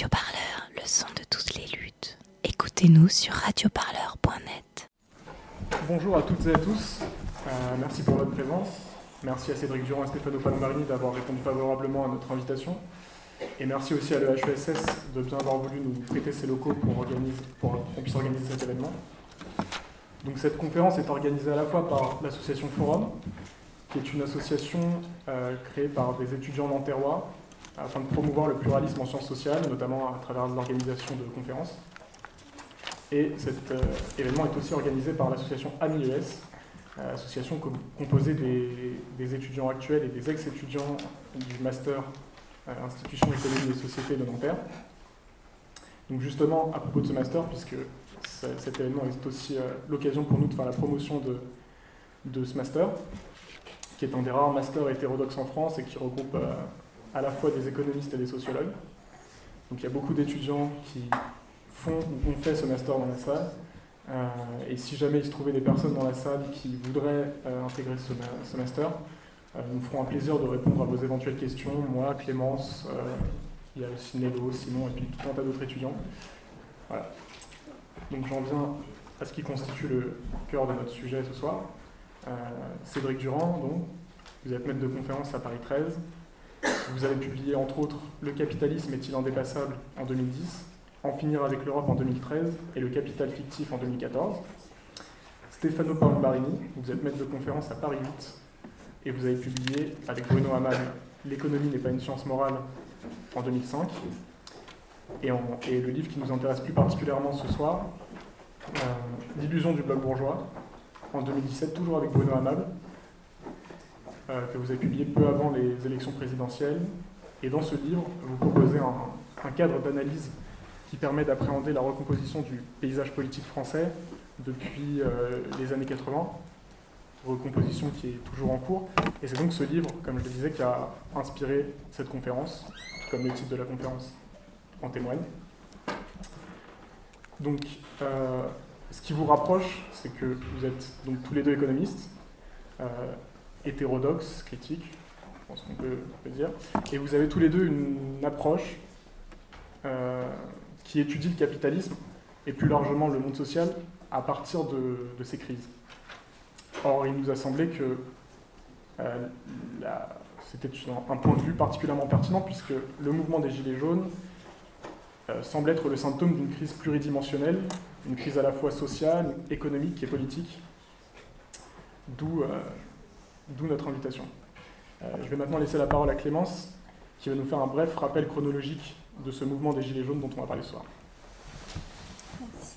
Radio Parleur, le son de toutes les luttes. Écoutez-nous sur radioparleur.net. Bonjour à toutes et à tous. Euh, merci pour votre présence. Merci à Cédric Durand et Stéphano Palmarini d'avoir répondu favorablement à notre invitation. Et merci aussi à l'EHESS de bien avoir voulu nous prêter ses locaux pour, pour qu'on puisse organiser cet événement. Donc cette conférence est organisée à la fois par l'association Forum, qui est une association euh, créée par des étudiants nanterrois afin de promouvoir le pluralisme en sciences sociales, notamment à travers l'organisation de conférences. Et cet euh, événement est aussi organisé par l'association AMIES, euh, association composée des, étudiants actuels et des ex-étudiants du master Institution économique et société de Nanterre. Donc justement, à propos de ce master, puisque cet événement est aussi l'occasion pour nous de faire la promotion de, de ce master, qui est un des rares masters hétérodoxes en France et qui regroupe euh, à la fois des économistes et des sociologues. Donc il y a beaucoup d'étudiants qui font ou ont fait ce master dans la salle. Euh, et si jamais il se trouvait des personnes dans la salle qui voudraient euh, intégrer ce, master, nous ferons un plaisir de répondre à vos éventuelles questions. Moi, Clémence, il y a aussi Nello, Simon et puis tout un tas d'autres étudiants. Voilà. Donc j'en viens à ce qui constitue le cœur de notre sujet ce soir. Euh, Cédric Durand, donc, vous êtes maître de conférence à Paris 13. Vous avez publié entre autres Le capitalisme est-il indépassable en 2010, En finir avec l'Europe en 2013 et Le capital fictif en 2014. Stefano Paolo-Barini, vous êtes maître de conférence à Paris 8 et vous avez publié avec Bruno Hamal L'économie n'est pas une science morale en 2005. Et, le livre qui nous intéresse plus particulièrement ce soir, euh, L'illusion du bloc bourgeois, en 2017, toujours avec Bruno Hamab, euh, que vous avez publié peu avant les élections présidentielles. Et dans ce livre, vous proposez un, cadre d'analyse qui permet d'appréhender la recomposition du paysage politique français depuis euh, les années 80, recomposition qui est toujours en cours. Et c'est donc ce livre, comme je le disais, qui a inspiré cette conférence, comme le titre de la conférence en témoigne. Donc, euh, ce qui vous rapproche, c'est que vous êtes donc tous les deux économistes, euh, hétérodoxes, critiques, je pense qu'on peut, dire, et vous avez tous les deux une approche euh, qui étudie le capitalisme et plus largement le monde social à partir de, ces crises. Or, il nous a semblé que euh, c'était un point de vue particulièrement pertinent puisque le mouvement des Gilets jaunes semble être le symptôme d'une crise pluridimensionnelle une crise à la fois sociale, économique et politique, d'où euh, notre invitation. Euh, je vais maintenant laisser la parole à Clémence, qui va nous faire un bref rappel chronologique de ce mouvement des Gilets jaunes dont on va parler ce soir. Merci.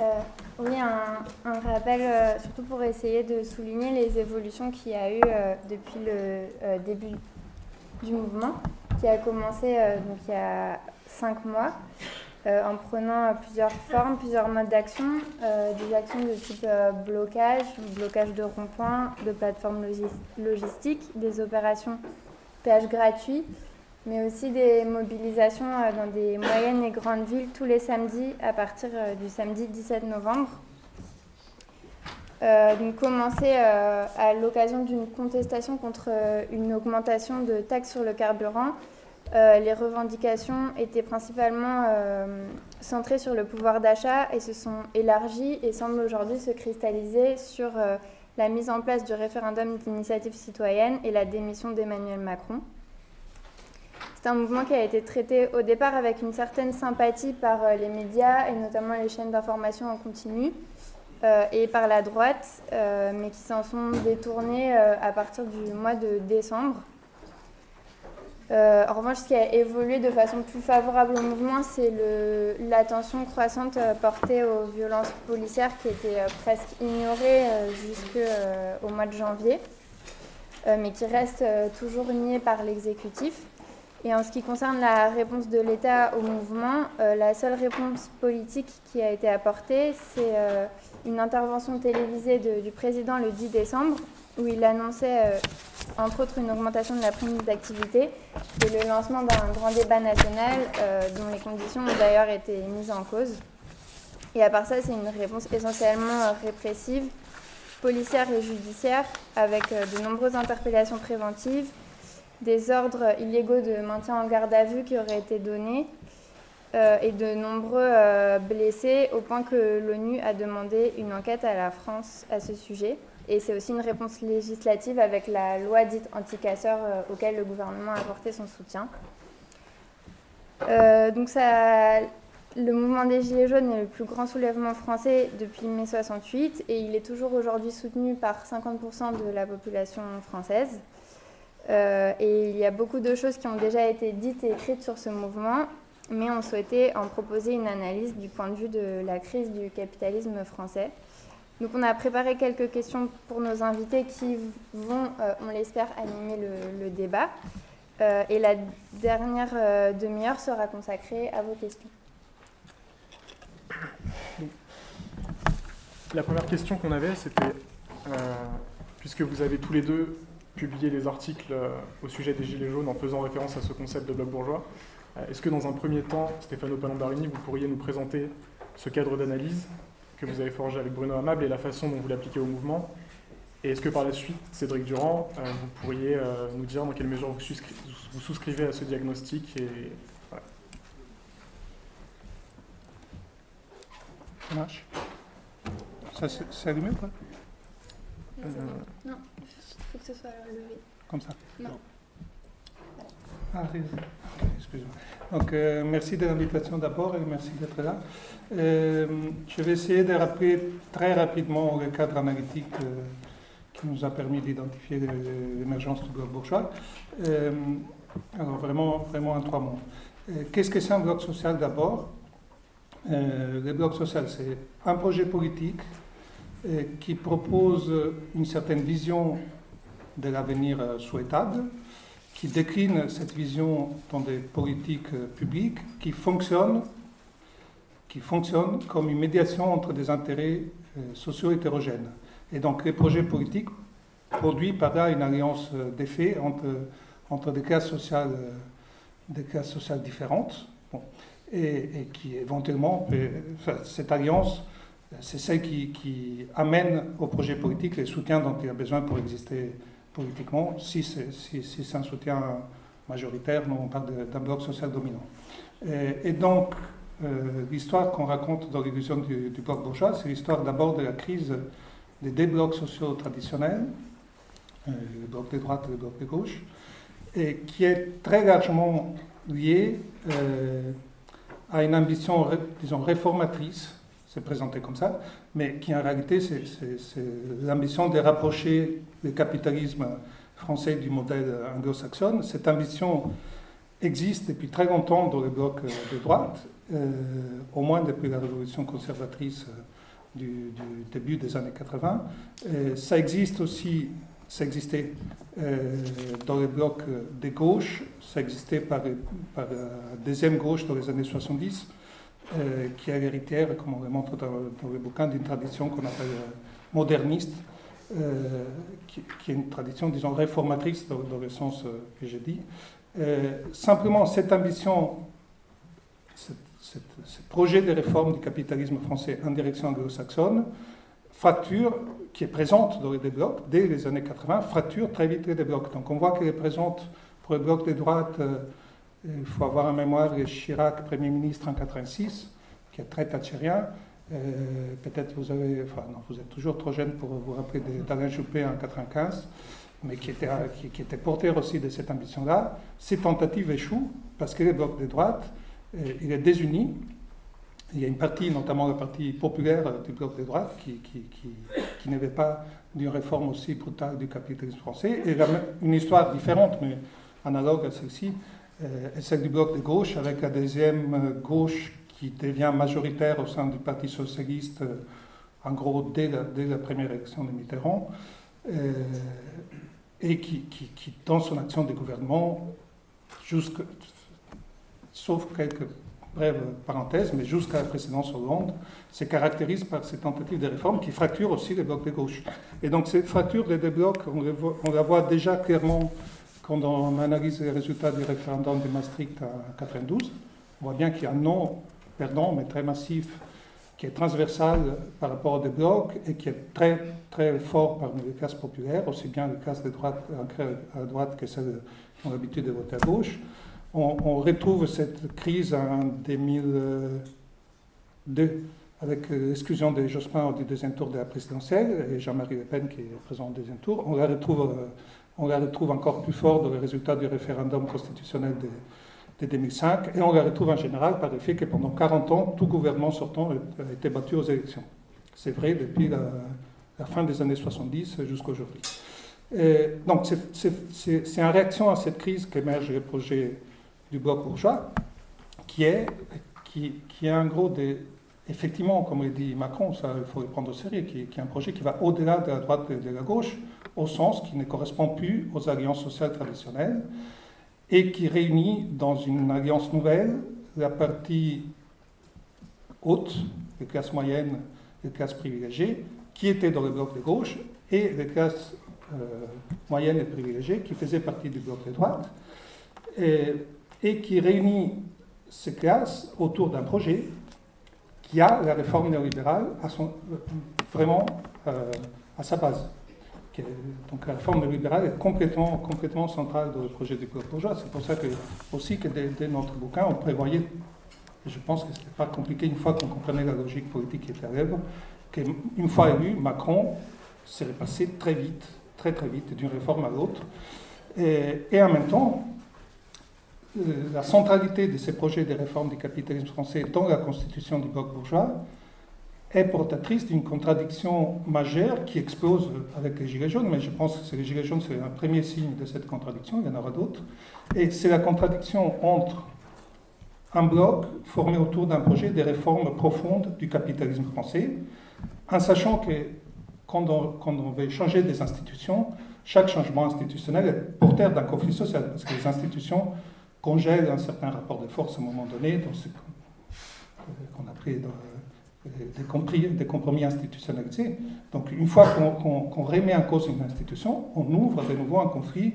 Euh, oui, un, rappel, surtout pour essayer de souligner les évolutions qu'il y a eu depuis le début du mouvement, qui a commencé donc, il y a cinq mois. Euh, en prenant plusieurs formes, plusieurs modes d'action, euh, des actions de type euh, blocage, blocage de ronds-points, de plateformes logistiques, des opérations péage gratuit, mais aussi des mobilisations dans des moyennes et grandes villes tous les samedis à partir du samedi 17 novembre. donc commencer à l'occasion d'une contestation contre une augmentation de taxes sur le carburant euh, les revendications étaient principalement euh, centrées sur le pouvoir d'achat et se sont élargies et semblent aujourd'hui se cristalliser sur euh, la mise en place du référendum d'initiative citoyenne et la démission d'Emmanuel Macron. C'est un mouvement qui a été traité au départ avec une certaine sympathie par les médias et notamment les chaînes d'information en continu et par la droite, mais qui s'en sont détournés à partir du mois de décembre. Euh, en revanche, ce qui a évolué de façon plus favorable au mouvement, c'est l'attention croissante euh, portée aux violences policières qui étaient euh, presque ignorées jusqu'au mois de janvier, mais qui restent toujours niées par l'exécutif. Et en ce qui concerne la réponse de l'État au mouvement, la seule réponse politique qui a été apportée, c'est une intervention télévisée du président le 10 décembre, où il annonçait entre autres une augmentation de la prime d'activité et le lancement d'un grand débat national euh, dont les conditions ont d'ailleurs été mises en cause. Et à part ça, c'est une réponse essentiellement répressive, policière et judiciaire, avec euh, de nombreuses interpellations préventives, des ordres illégaux de maintien en garde à vue qui auraient été donnés, et de nombreux blessés au point que l'ONU a demandé une enquête à la France à ce sujet. Et c'est aussi une réponse législative avec la loi dite anti-casseurs auquel le gouvernement a apporté son soutien. donc ça, le mouvement des Gilets jaunes est le plus grand soulèvement français depuis mai 68 et il est toujours aujourd'hui soutenu par 50% de la population française. Euh, et il y a beaucoup de choses qui ont déjà été dites et écrites sur ce mouvement, mais on souhaitait en proposer une analyse du point de vue de la crise du capitalisme français. Donc on a préparé quelques questions pour nos invités qui vont, euh, on l'espère, animer le, débat. Euh, et la dernière demi-heure sera consacrée à vos questions. La première question qu'on avait, c'était, euh, puisque vous avez tous les deux publié des articles euh, au sujet des Gilets jaunes en faisant référence à ce concept de bloc bourgeois, euh, est-ce que dans un premier temps, Stéphano Palambarini, vous pourriez nous présenter ce cadre d'analyse que vous avez forgé avec Bruno Amable et la façon dont vous l'appliquez au mouvement Et est-ce que par la suite, Cédric Durand, vous pourriez nous dire dans quelle mesure vous, souscrivez à ce diagnostic et Ça marche Ça, c'est allumé ou pas? Euh, Non, il faut que ce soit levé. Comme ça Non. Ah. Donc, euh, merci de l'invitation d'abord et merci d'être là. Euh, je vais essayer de rappeler très rapidement le cadre analytique qui nous a permis d'identifier l'émergence du bloc bourgeois. alors, vraiment, vraiment en trois mots. Qu'est-ce que c'est un bloc social d'abord? Euh, le bloc social, c'est un projet politique euh, qui propose une certaine vision de l'avenir euh, souhaitable, qui décline cette vision dans des politiques publiques qui fonctionnent, qui fonctionnent comme une médiation entre des intérêts sociaux hétérogènes. Et donc les projets politiques produisent par là une alliance d'effets entre, entre des classes sociales, différentes. Et, qui éventuellement, cette alliance, c'est celle qui, amène au projet politique les soutiens dont il a besoin pour exister politiquement, si c'est un soutien majoritaire, non, on parle d'un bloc social dominant. Et, donc, euh, l'histoire qu'on raconte dans l'illusion du, bloc bourgeois, c'est l'histoire d'abord de la crise des deux blocs sociaux traditionnels, euh, le bloc de droite et le bloc de gauche, et qui est très largement liée euh, a une ambition, disons, réformatrice, présenté comme ça, mais qui en réalité, c'est l'ambition de rapprocher le capitalisme français du modèle anglo-saxon. Cette ambition existe depuis très longtemps dans le bloc de droite, euh, au moins depuis la révolution conservatrice du, début des années 80. ça existe aussi ça existait euh, dans le bloc de gauche, ça existait par, par la deuxième gauche dans les années 70, euh, qui est l'héritière, comme on le montre dans, le bouquin, d'une tradition qu'on appelle euh, moderniste, qui, est une tradition, disons, réformatrice dans, le sens que j'ai dit. simplement, cette ambition, ce projet de réforme du capitalisme français en direction anglo-saxonne, fracture qui est présente dans les blocs dès les années 80, fracture très vite les blocs. Donc on voit qu'elle est présente pour les blocs de droite. Euh, il faut avoir en mémoire Chirac, Premier ministre en 86, qui est très thatcherien. Euh, peut-être vous avez, enfin non, vous êtes toujours trop jeune pour vous rappeler d'Alain Juppé en 95, mais qui était, qui, était porteur aussi de cette ambition-là. Ces tentatives échouent parce que les blocs de droite, euh, il est désuni il y a une partie, notamment la partie populaire du bloc de droite, qui, qui, qui, n'avait pas d'une réforme aussi brutale du capitalisme français. Et une histoire différente, mais analogue à celle-ci, euh, celle du bloc de gauche, avec la deuxième euh, gauche qui devient majoritaire au sein du Parti socialiste, euh, en gros, dès la, première élection de Mitterrand, et qui, dans son action de gouvernement, jusque, sauf quelques brève parenthèse, mais jusqu'à la précédence Hollande, se caractérise par ces tentatives de réforme qui fracturent aussi les blocs de gauche. Et donc cette fracture des deux blocs, on, la voit déjà clairement quand on analyse les résultats du référendum de Maastricht en 92. On voit bien qu'il y a un non perdant, mais très massif, qui est transversal par rapport aux deux blocs et qui est très, très fort parmi les classes populaires, aussi bien les classes de droite, à droite que celles qui ont l'habitude de voter à gauche. on, retrouve cette crise en 2002 avec l'exclusion de Jospin du deuxième tour de la présidentielle et Jean-Marie Le Pen qui est présent au deuxième tour. On la retrouve, on la retrouve encore plus fort dans le résultat du référendum constitutionnel de, de 2005 et on la retrouve en général par le fait que pendant 40 ans, tout gouvernement sortant a été battu aux élections. C'est vrai depuis la, fin des années 70 jusqu'à aujourd'hui. donc c'est en réaction à cette crise qu'émerge le projet du bloc bourgeois, qui est, qui est en gros des, effectivement, comme le dit Macron, ça il faut le prendre au sérieux, qui, est un projet qui va au-delà de la droite et de la gauche, au sens qui ne correspond plus aux alliances sociales traditionnelles, et qui réunit dans une alliance nouvelle la partie haute, les classes moyennes, les classes privilégiées, qui étaient dans le bloc de gauche, et les classes euh, moyennes et privilégiées qui faisaient partie du bloc de droite, et qui réunit ces classes autour d'un projet qui a la réforme néolibérale à son, vraiment euh, à sa base. Donc la réforme néolibérale est complètement, complètement centrale dans le projet du bloc bourgeois. C'est pour ça que, aussi que dès, notre bouquin, on prévoyait, et je pense que ce n'était pas compliqué une fois qu'on comprenait la logique politique qui était à l'œuvre, qu'une fois élu, Macron serait passé très vite, très très vite, d'une réforme à l'autre. Et, en même temps, la centralité de ces projets de réforme du capitalisme français dans la constitution du bloc bourgeois est portatrice d'une contradiction majeure qui explose avec les Gilets jaunes, mais je pense que les Gilets jaunes, c'est un premier signe de cette contradiction, il y en aura d'autres. Et c'est la contradiction entre un bloc formé autour d'un projet de réforme profonde du capitalisme français, en sachant que quand on, quand on veut changer des institutions, chaque changement institutionnel est porteur d'un conflit social, parce que les institutions congèle un certain rapport de force à un moment donné, dans ce qu'on appelait des, compromis, des, compromis, institutionnalisés. Donc une fois qu'on remet en cause une institution, on ouvre de nouveau un conflit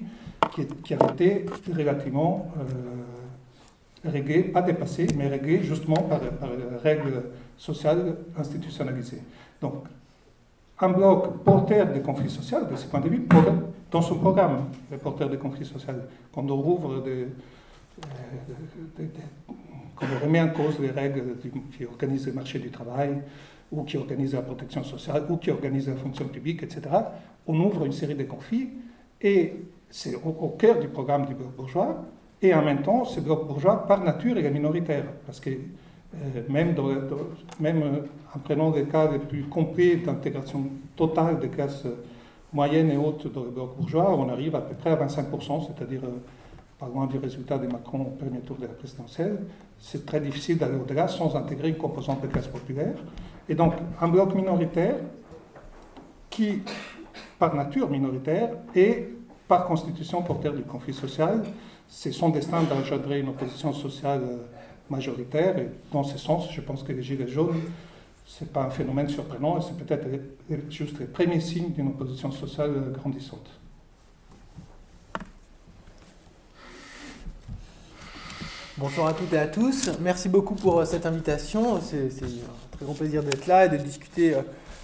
qui, avait été relativement euh, réglé, pas dépassé, mais réglé justement par, par règles sociales institutionnalisées. Donc un bloc porteur des conflits sociaux, de ce point de vue, dans son programme, le porteur des conflits sociaux, quand on ouvre des qu'on remet en cause les règles qui organisent le marché du travail, ou qui organisent la protection sociale, ou qui organisent la fonction publique, etc., on ouvre une série de conflits, et c'est au, cœur du programme du bloc bourgeois, et en même temps, ce bloc bourgeois, par nature, est minoritaire, parce que euh, même, euh, en prenant des cas les plus complets d'intégration totale des classes moyennes et hautes dans le bloc bourgeois, on arrive à peu près à 25%, c'est-à-dire euh, loin du résultat de Macron au premier tour de la présidentielle, c'est très difficile d'aller au-delà sans intégrer une composante de classe populaire. Et donc, un bloc minoritaire qui, par nature minoritaire, et par constitution porteur du conflit social, c'est son destin d'engendrer une opposition sociale majoritaire. Et dans ce sens, je pense que les Gilets jaunes, ce n'est pas un phénomène surprenant, et c'est peut-être juste le premier signe d'une opposition sociale grandissante. Bonsoir à toutes et à tous. Merci beaucoup pour euh, cette invitation. C'est un très grand plaisir d'être là et de discuter euh,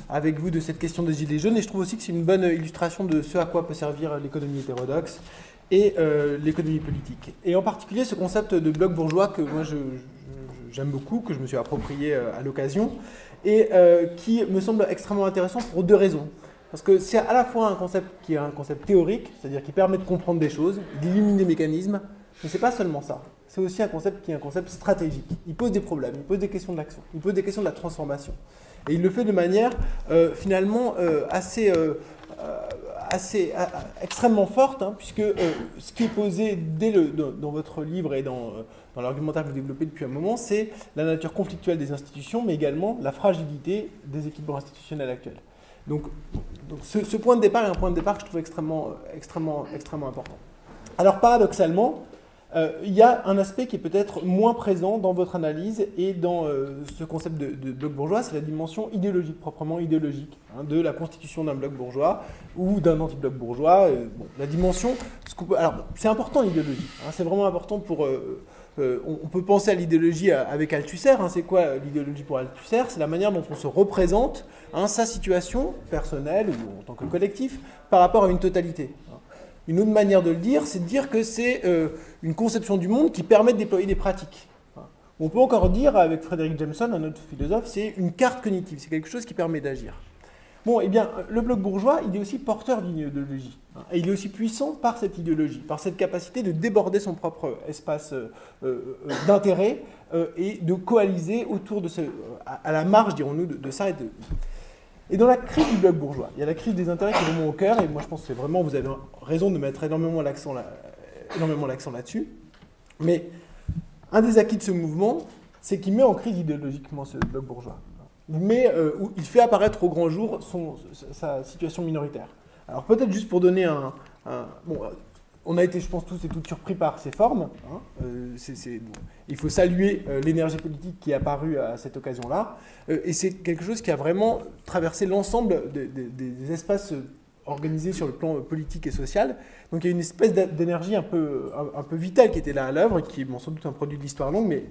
avec vous de cette question des Gilets jaunes. Et je trouve aussi que c'est une bonne illustration de ce à quoi peut servir l'économie hétérodoxe et euh, l'économie politique. Et en particulier ce concept de bloc bourgeois que moi j'aime beaucoup, que je me suis approprié à l'occasion, et qui me semble extrêmement intéressant pour deux raisons. Parce que c'est à la fois un concept qui est un concept théorique, c'est-à-dire qui permet de comprendre des choses, d'éliminer des mécanismes, mais c'est pas seulement ça c'est aussi un concept qui est un concept stratégique. Il pose des problèmes, il pose des questions de l'action, il pose des questions de la transformation. Et il le fait de manière euh, finalement euh, assez, euh, assez extrêmement forte, hein, puisque ce qui est posé dès le, dans, votre livre et dans, dans l'argumentaire que vous développez depuis un moment, c'est la nature conflictuelle des institutions, mais également la fragilité des équipements institutionnels actuels. Donc, donc ce, ce, point de départ est un point de départ que je trouve extrêmement, extrêmement, extrêmement important. Alors paradoxalement, euh, il y a un aspect qui est peut-être moins présent dans votre analyse et dans euh, ce concept de, bloc bourgeois, c'est la dimension idéologique, proprement idéologique, hein, de la constitution d'un bloc bourgeois ou d'un anti-bloc bourgeois. Euh, la dimension, alors c'est important l'idéologie, hein, c'est vraiment important pour... On, peut penser à l'idéologie avec Althusser. Hein, c'est quoi l'idéologie pour Althusser? C'est la manière dont on se représente sa situation personnelle ou en tant que collectif par rapport à une totalité. Une autre manière de le dire, c'est de dire que c'est euh, une conception du monde qui permet de déployer des pratiques. On peut encore dire, avec Frédéric Jameson, un autre philosophe, c'est une carte cognitive, c'est quelque chose qui permet d'agir. Bon, eh bien, le bloc bourgeois, il est aussi porteur d'une idéologie. Et il est aussi puissant par cette idéologie, par cette capacité de déborder son propre espace euh, euh, d'intérêt et de coaliser autour de ce, à, la marge, dirons-nous, de, ça et de, et dans la crise du bloc bourgeois, il y a la crise des intérêts qui est vraiment au cœur, et moi je pense que c'est vraiment, vous avez raison de mettre énormément l'accent là-dessus. Mais un des acquis de ce mouvement, c'est qu'il met en crise idéologiquement ce bloc bourgeois. Il, euh, il fait apparaître au grand jour son, sa situation minoritaire. Alors peut-être juste pour donner un, bon, on a été, je pense, tous et toutes surpris par ces formes. Hein. Euh, il faut saluer euh, l'énergie politique qui est apparue à cette occasion-là. Euh, et c'est quelque chose qui a vraiment traversé l'ensemble des espaces organisés sur le plan politique et social. Donc il y a une espèce d'énergie un peu, un, peu vitale qui était là à l'œuvre, qui est sans doute un produit de l'histoire longue, mais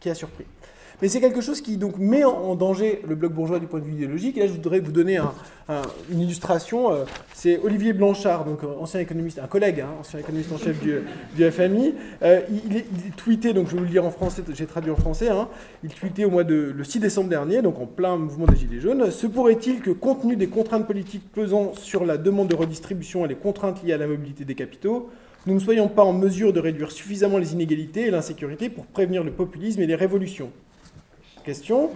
qui a surpris. Mais c'est quelque chose qui donc met en danger le bloc bourgeois du point de vue idéologique. Et là, je voudrais vous donner une illustration. Euh, c'est Olivier Blanchard, donc euh, ancien économiste, un collègue, hein, ancien économiste en chef du, FMI. Euh, il, tweetait, donc je vais vous le lire en français, j'ai traduit en français. Hein, il tweetait au mois de le 6 décembre dernier, donc en plein mouvement des Gilets jaunes. Se pourrait-il que, compte tenu des contraintes politiques pesant sur la demande de redistribution et les contraintes liées à la mobilité des capitaux, nous ne soyons pas en mesure de réduire suffisamment les inégalités et l'insécurité pour prévenir le populisme et les révolutions question.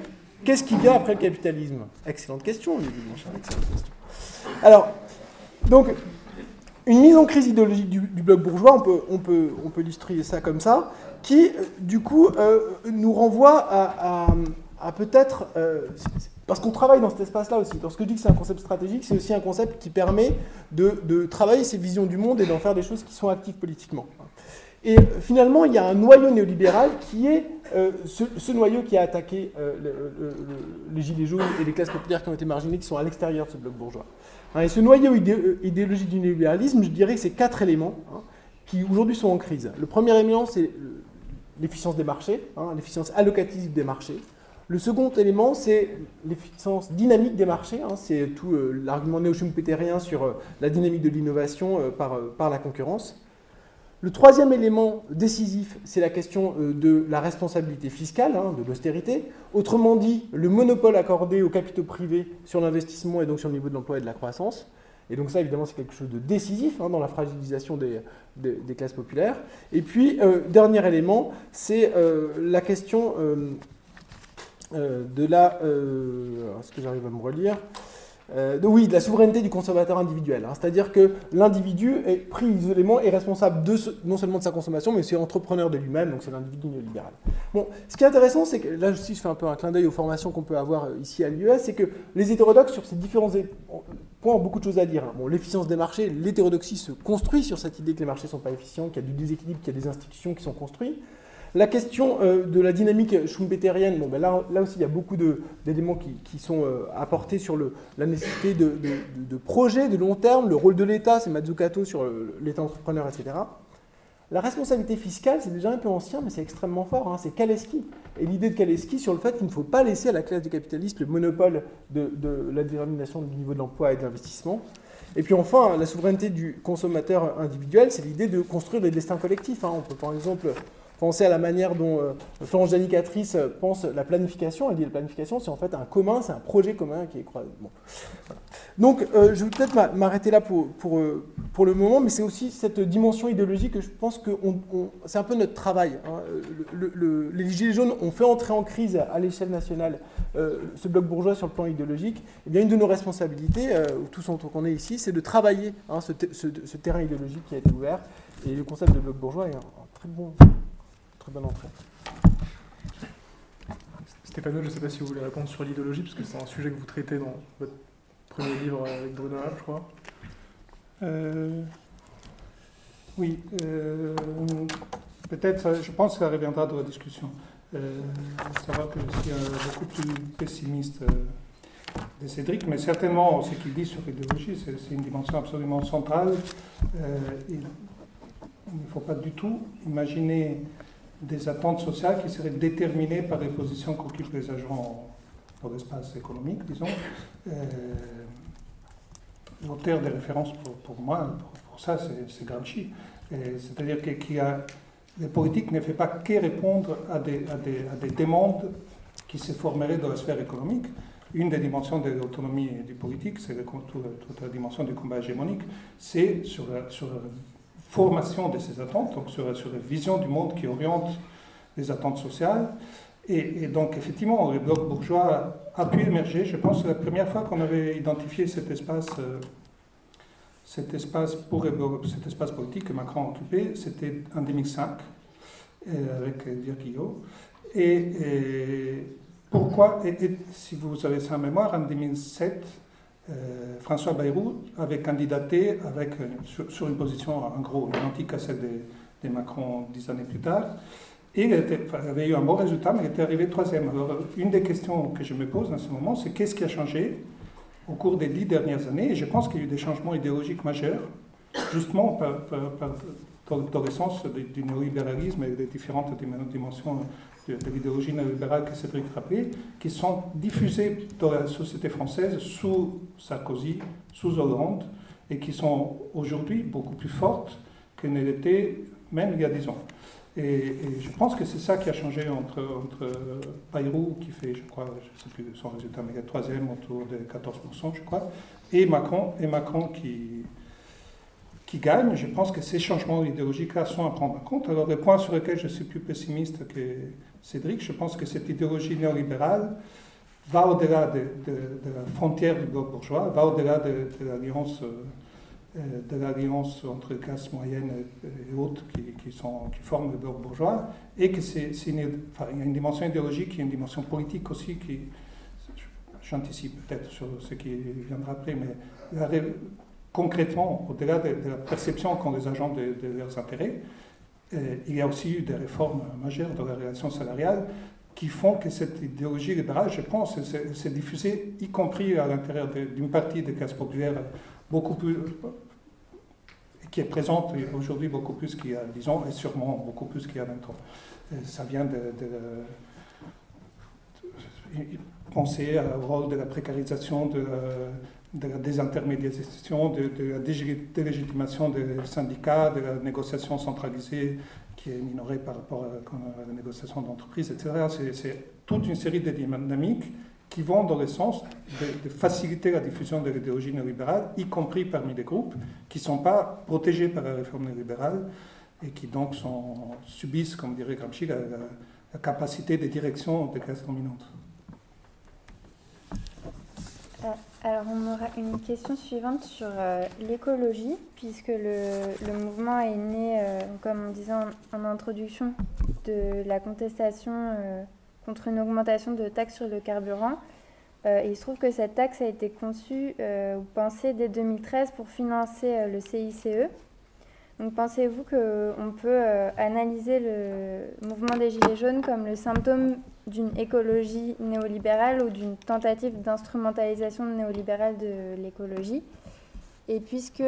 Qu'est-ce qui vient après le capitalisme? Excellente question, excellente question. Alors, donc, une mise en crise idéologique du, bloc bourgeois, on peut, on, peut, on peut ça comme ça, qui, euh, du coup, euh, nous renvoie à, peut-être... Euh, parce qu'on travaille dans cet espace-là aussi. Lorsque je dis que c'est un concept stratégique, c'est aussi un concept qui permet de, de travailler ses visions du monde et d'en faire des choses qui sont actives politiquement. Et finalement, il y a un noyau néolibéral qui est euh, ce, noyau qui a attaqué euh, les gilets jaunes et les classes populaires qui ont été marginées, qui sont à l'extérieur de ce bloc bourgeois. Hein, et ce noyau euh, idéologique du néolibéralisme, je dirais que c'est quatre éléments hein, qui aujourd'hui sont en crise. Le premier élément, c'est l'efficience des marchés, hein, l'efficience allocative des marchés. Le second élément, c'est l'efficience dynamique des marchés. c'est tout l'argument néo-schumpeterien sur la dynamique de l'innovation par, par la concurrence. Le troisième élément décisif, c'est la question euh, de la responsabilité fiscale, hein, de l'austérité. Autrement dit, le monopole accordé aux capitaux privés sur l'investissement et donc sur le niveau de l'emploi et de la croissance. Et donc ça, évidemment, c'est quelque chose de décisif hein, dans la fragilisation des, classes populaires. Et puis, euh, dernier élément, c'est euh, la question de la... Est-ce que j'arrive à me relire? Euh, oui, de la souveraineté du consommateur individuel. Hein. C'est-à-dire que l'individu est pris isolément et responsable de non seulement de sa consommation, mais aussi entrepreneur de lui-même, donc c'est l'individu néolibéral. Bon, ce qui est intéressant, c'est que là aussi je fais un peu un clin d'œil aux formations qu'on peut avoir euh, ici à l'US, c'est que les hétérodoxes sur ces différents points ont beaucoup de choses à dire. Hein. Bon, l'efficience des marchés, l'hétérodoxie se construit sur cette idée que les marchés ne sont pas efficients, qu'il y a du déséquilibre, qu'il y a des institutions qui sont construites. La question euh, de la dynamique schumpeterienne, bon, ben là, là, aussi il y a beaucoup d'éléments qui, sont euh, apportés sur le, la nécessité de, projets de long terme, le rôle de l'État, c'est Mazzucato sur l'État entrepreneur, etc. La responsabilité fiscale, c'est déjà un peu ancien, mais c'est extrêmement fort. Hein, c'est Kaleski. Et l'idée de Kaleski sur le fait qu'il ne faut pas laisser à la classe du capitalisme le monopole de, la détermination du niveau de l'emploi et de l'investissement. Et puis enfin, la souveraineté du consommateur individuel, c'est l'idée de construire des destins collectifs. Hein. On peut par exemple Pensez à la manière dont euh, Florence Janicatrice euh, pense la planification. Elle dit la planification, c'est en fait un commun, c'est un projet commun qui est bon. Donc, euh, je vais peut-être m'arrêter là pour, le moment, mais c'est aussi cette dimension idéologique que je pense que c'est un peu notre travail. Hein. les Gilets jaunes ont fait entrer en crise à l'échelle nationale ce bloc bourgeois sur le plan idéologique. Eh bien, une de nos responsabilités, tous en tant qu'on est ici, c'est de travailler hein, ce, terrain idéologique qui a été ouvert. Et le concept de bloc bourgeois est un très bon Très bonne entrée. Stéphano, je ne sais pas si vous voulez répondre sur l'idéologie, parce que c'est un sujet que vous traitez dans votre premier livre avec Bruno je crois. Euh, oui, euh, peut-être, je pense que ça reviendra dans la discussion. Euh, ça va que je suis beaucoup plus pessimiste de Cédric, mais certainement ce qu'il dit sur l'idéologie, c'est une dimension absolument centrale. il ne faut pas du tout imaginer des attentes sociales qui seraient déterminées par les positions qu'occupent les agents dans l'espace économique, disons. Euh, L'auteur des références pour, moi, pour, ça, c'est Gramsci. C'est-à-dire que a, la politique ne fait pas que répondre à des, à, des, à des, demandes qui se formeraient dans la sphère économique. Une des dimensions de l'autonomie du politique, c'est toute la dimension du combat hégémonique, c'est sur sur formation de ces attentes, donc sur, sur vision du monde qui oriente les attentes sociales. Et, donc, effectivement, le bloc bourgeois a pu émerger. Je pense que la première fois qu'on avait identifié cet espace, euh, cet espace, pour, cet espace politique que Macron a occupé, c'était en 2005, euh, avec Dirk Et, et, pourquoi, et, si vous avez ça en mémoire, en 2007, euh, François Bayrou avait candidaté avec, sur, une position en gros identique à celle de, Macron dix années plus tard. Il, avait eu un bon résultat, mais il était arrivé troisième. Alors, une des questions que je me pose en ce moment, c'est qu'est-ce qui a changé au cours des dix dernières années Et je pense qu'il y a eu des changements idéologiques majeurs, justement par, dans le sens du néolibéralisme et des différentes dimensions de, l'idéologie néolibérale que Cédric rappelait, qui sont diffusées dans la société française sous Sarkozy, sous Hollande, et qui sont aujourd'hui beaucoup plus fortes qu'elles ne l'étaient même il y a dix ans. Et, je pense que c'est ça qui a changé entre, entre Bayrou, qui fait, je crois, je ne sais plus son résultat, mais il est troisième autour de 14%, je crois, et Macron, et Macron qui, qui gagne. Je pense que ces changements idéologiques-là sont à prendre en compte. Alors, le point sur lequel je suis plus pessimiste que Cédric, je pense que cette idéologie néolibérale va au-delà de, la frontière du bloc bourgeois, va au-delà de, l'alliance. Euh, euh, de l'alliance entre classes moyennes et hautes qui, qui forment le bloc bourgeois, et que c'est, une, il y a une dimension idéologique, a une dimension politique aussi qui, j'anticipe peut-être sur ce qui viendra après, mais concrètement, au-delà de, la perception qu'ont les agents de, leurs intérêts, euh, il y a aussi eu des réformes majeures dans la relation salariale qui font que cette idéologie libérale, je pense, s'est diffusée, y compris à l'intérieur d'une partie des classes populaires beaucoup plus, qui est présente aujourd'hui beaucoup plus qu'il y a 10 ans, et sûrement beaucoup plus qu'il y a 20 ans. ça vient de, penser au rôle de la précarisation, de, la désintermédiation, de, la délégitimation des syndicats, de la négociation centralisée qui est minorée par rapport à, la négociation d'entreprise, etc. C'est toute une série de dynamiques qui vont dans le sens de, faciliter la diffusion de l'idéologie néolibérale, y compris parmi des groupes qui ne sont pas protégés par la réforme néolibérale et qui donc subissent, comme dirait Gramsci, la, capacité de direction des classes dominantes. Euh, alors, on aura une question suivante sur euh, l'écologie, puisque le, mouvement est né, euh, comme on disait en, introduction, de la contestation contre une augmentation de taxes sur le carburant. Euh, il se trouve que cette taxe a été conçue euh, ou pensée dès 2013 pour financer euh, le CICE. Pensez-vous qu'on peut analyser le mouvement des Gilets jaunes comme le symptôme d'une écologie néolibérale ou d'une tentative d'instrumentalisation néolibérale de l'écologie? Et puisque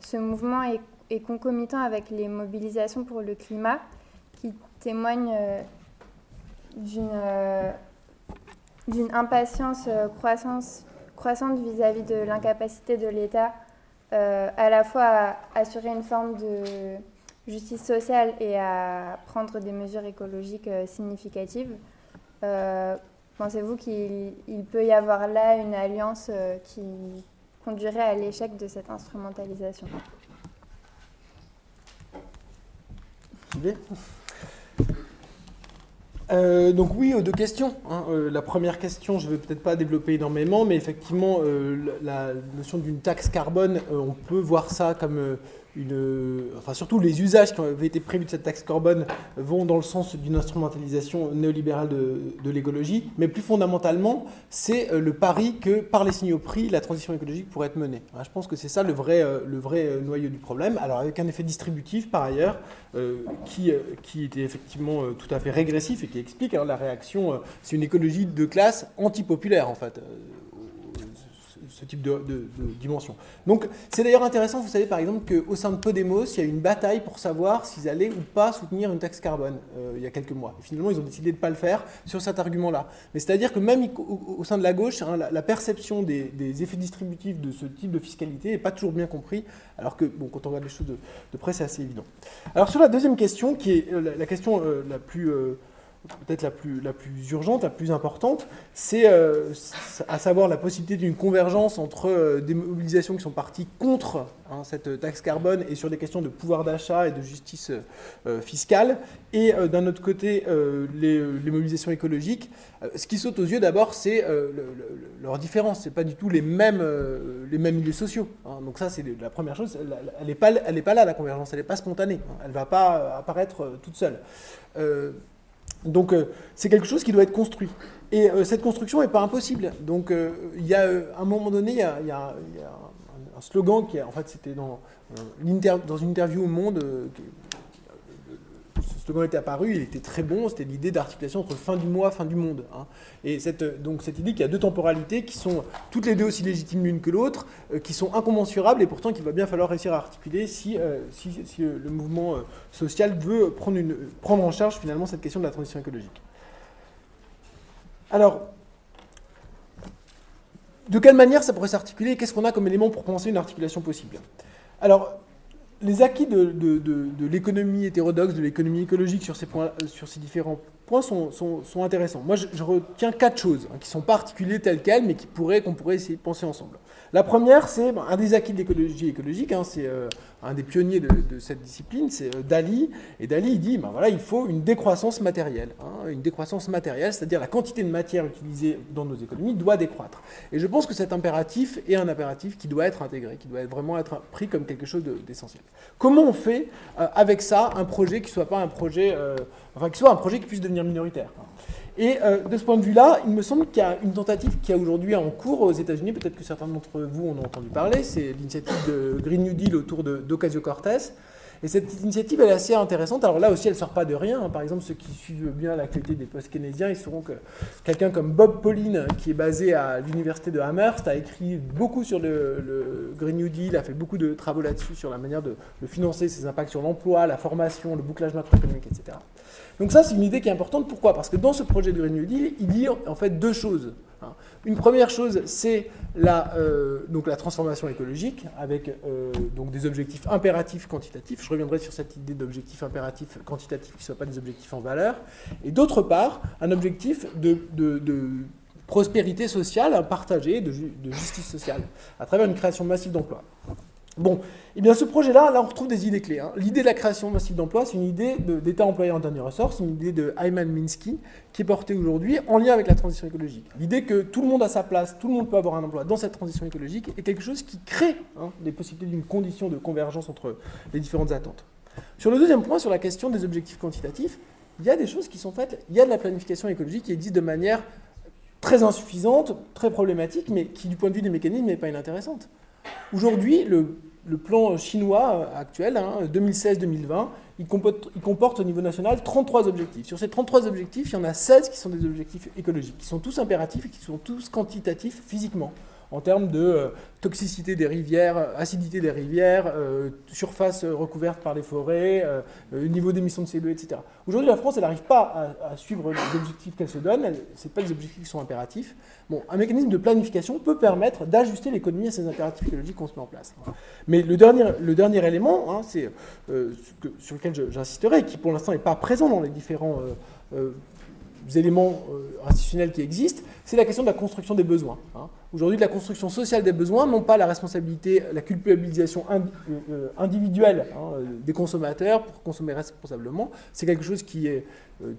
ce mouvement est, concomitant avec les mobilisations pour le climat qui témoignent euh, d'une impatience euh, croissante vis-à-vis de l'incapacité de l'État euh, à la fois à assurer une forme de justice sociale et à prendre des mesures écologiques significatives. Pensez-vous qu'il peut y avoir là une alliance qui conduirait à l'échec de cette instrumentalisation? Euh, donc oui, deux questions. Hein. Euh, la première question, je ne vais peut-être pas développer énormément, mais effectivement, euh, la notion d'une taxe carbone, on peut voir ça comme enfin surtout les usages qui avaient été prévus de cette taxe carbone vont dans le sens d'une instrumentalisation néolibérale de, l'écologie, mais plus fondamentalement, c'est euh, le pari que par les signaux prix, la transition écologique pourrait être menée. Je pense que c'est ça le vrai, euh, euh, noyau du problème, alors avec un effet distributif par ailleurs, qui, qui était effectivement tout à fait régressif et qui explique hein, la réaction, c'est une écologie de classe antipopulaire en fait ce type de, dimension. Donc c'est d'ailleurs intéressant, vous savez par exemple qu'au sein de Podemos, il y a eu une bataille pour savoir s'ils allaient ou pas soutenir une taxe carbone euh, il y a quelques mois. Et finalement, ils ont décidé de ne pas le faire sur cet argument-là. Mais c'est-à-dire que même au, sein de la gauche, hein, la, perception des, effets distributifs de ce type de fiscalité n'est pas toujours bien compris, alors que bon, quand on regarde les choses de, près, c'est assez évident. Alors sur la deuxième question, qui est euh, la, question la plus peut-être la plus, la plus urgente, la plus importante, c'est euh, à savoir la possibilité d'une convergence entre euh, des mobilisations qui sont parties contre hein, cette taxe carbone et sur des questions de pouvoir d'achat et de justice euh, fiscale, et d'un autre côté les, mobilisations écologiques. ce qui saute aux yeux d'abord, c'est leur différence. Ce pas du tout les mêmes, les mêmes milieux sociaux. Hein. Donc ça, c'est la première chose. Elle n'est pas, pas là, la convergence, elle n'est pas spontanée. Elle ne va pas apparaître toute seule. Donc euh, c'est quelque chose qui doit être construit. Et euh, cette construction n'est pas impossible. Donc euh, il y a à un moment donné, il y a, un, slogan qui, en fait, c'était dans, dans une interview au Monde slogan était apparu, il était très bon, c'était l'idée d'articulation entre fin du mois, fin du monde. Hein. Et cette, donc cette idée qu'il y a deux temporalités qui sont toutes les deux aussi légitimes l'une que l'autre, euh, qui sont incommensurables et pourtant qu'il va bien falloir réussir à articuler si, euh, euh, le mouvement social veut prendre, prendre en charge finalement cette question de la transition écologique. Alors, de quelle manière ça pourrait s'articuler Qu'est-ce qu'on a comme élément pour penser une articulation possible? Alors, les acquis de, l'économie hétérodoxe, de l'économie écologique sur ces, euh, différents points sont, intéressants. Moi, je, retiens quatre choses hein, qui sont pas articulées telles quelles, mais qui pourraient, qu'on pourrait essayer de penser ensemble. La première, c'est un des acquis de l'écologie écologique, hein, c'est euh, un des pionniers de, cette discipline, c'est euh, Dali. Et Dali, dit, ben voilà, il faut une décroissance matérielle. Hein, une décroissance matérielle, c'est-à-dire la quantité de matière utilisée dans nos économies doit décroître. Et je pense que cet impératif est un impératif qui doit être intégré, qui doit vraiment être pris comme quelque chose d'essentiel. Comment on fait euh, avec ça un projet qui soit pas un projet, enfin qui soit un projet qui puisse devenir minoritaire hein? Et euh, de ce point de vue-là, il me semble qu'il y a une tentative qui a aujourd'hui en cours aux États-Unis, peut-être que certains d'entre vous en ont entendu parler, c'est l'initiative de Green New Deal autour d'Ocasio-Cortez. Et cette initiative, elle est assez intéressante. Alors là aussi, elle ne sort pas de rien. Par exemple, ceux qui suivent bien l'actualité des postes keynésiens, ils sauront que quelqu'un comme Bob Pauline, qui est basé à l'université de Amherst, a écrit beaucoup sur le, Green New Deal, a fait beaucoup de travaux là-dessus, sur la manière de, de financer ses impacts sur l'emploi, la formation, le bouclage macroéconomique, etc. Donc ça, c'est une idée qui est importante. Pourquoi? Parce que dans ce projet de Green Deal, il dit en fait deux choses. Hein. Une première chose, c'est la, euh, transformation écologique avec euh, des objectifs impératifs quantitatifs. Je reviendrai sur cette idée d'objectifs impératifs quantitatifs qui ne soient pas des objectifs en valeur. Et d'autre part, un objectif de, prospérité sociale partagée, de justice sociale, à travers une création massive d'emplois. Bon, eh bien ce projet-là, là on retrouve des idées clés. Hein. L'idée de la création massive d'emplois, c'est une idée d'État employé en dernier ressort, c'est une idée de Ayman Minsky qui est portée aujourd'hui en lien avec la transition écologique. L'idée que tout le monde a sa place, tout le monde peut avoir un emploi dans cette transition écologique est quelque chose qui crée hein, les possibilités d'une condition de convergence entre les différentes attentes. Sur le deuxième point, sur la question des objectifs quantitatifs, il y a des choses qui sont faites, il y a de la planification écologique qui existe de manière très insuffisante, très problématique, mais qui du point de vue des mécanismes n'est pas inintéressante. Aujourd'hui, le, plan chinois actuel, 2016-2020, hein, il comporte, il comporte, au niveau national 33 objectifs. Sur ces 33 objectifs, il y en a 16 qui sont des objectifs écologiques, qui sont tous impératifs et qui sont tous quantitatifs physiquement en termes de euh, toxicité des rivières, acidité des rivières, euh, surface recouverte par les forêts, euh, niveau d'émissions de CO2, etc. Aujourd'hui, la France, elle n'arrive pas à, suivre les objectifs qu'elle se donne, ce pas des objectifs qui sont impératifs. Bon, un mécanisme de planification peut permettre d'ajuster l'économie à ces impératifs écologiques qu'on se met en place. Mais le dernier, élément, hein, sur lequel j'insisterai, qui pour l'instant n'est pas présent dans les différents éléments institutionnels qui existent, c'est la question de la construction des besoins. Hein. Aujourd'hui, de la construction sociale des besoins, non pas la responsabilité, la culpabilisation euh, euh, individuelle hein, des consommateurs pour consommer responsablement. C'est quelque chose qui est euh,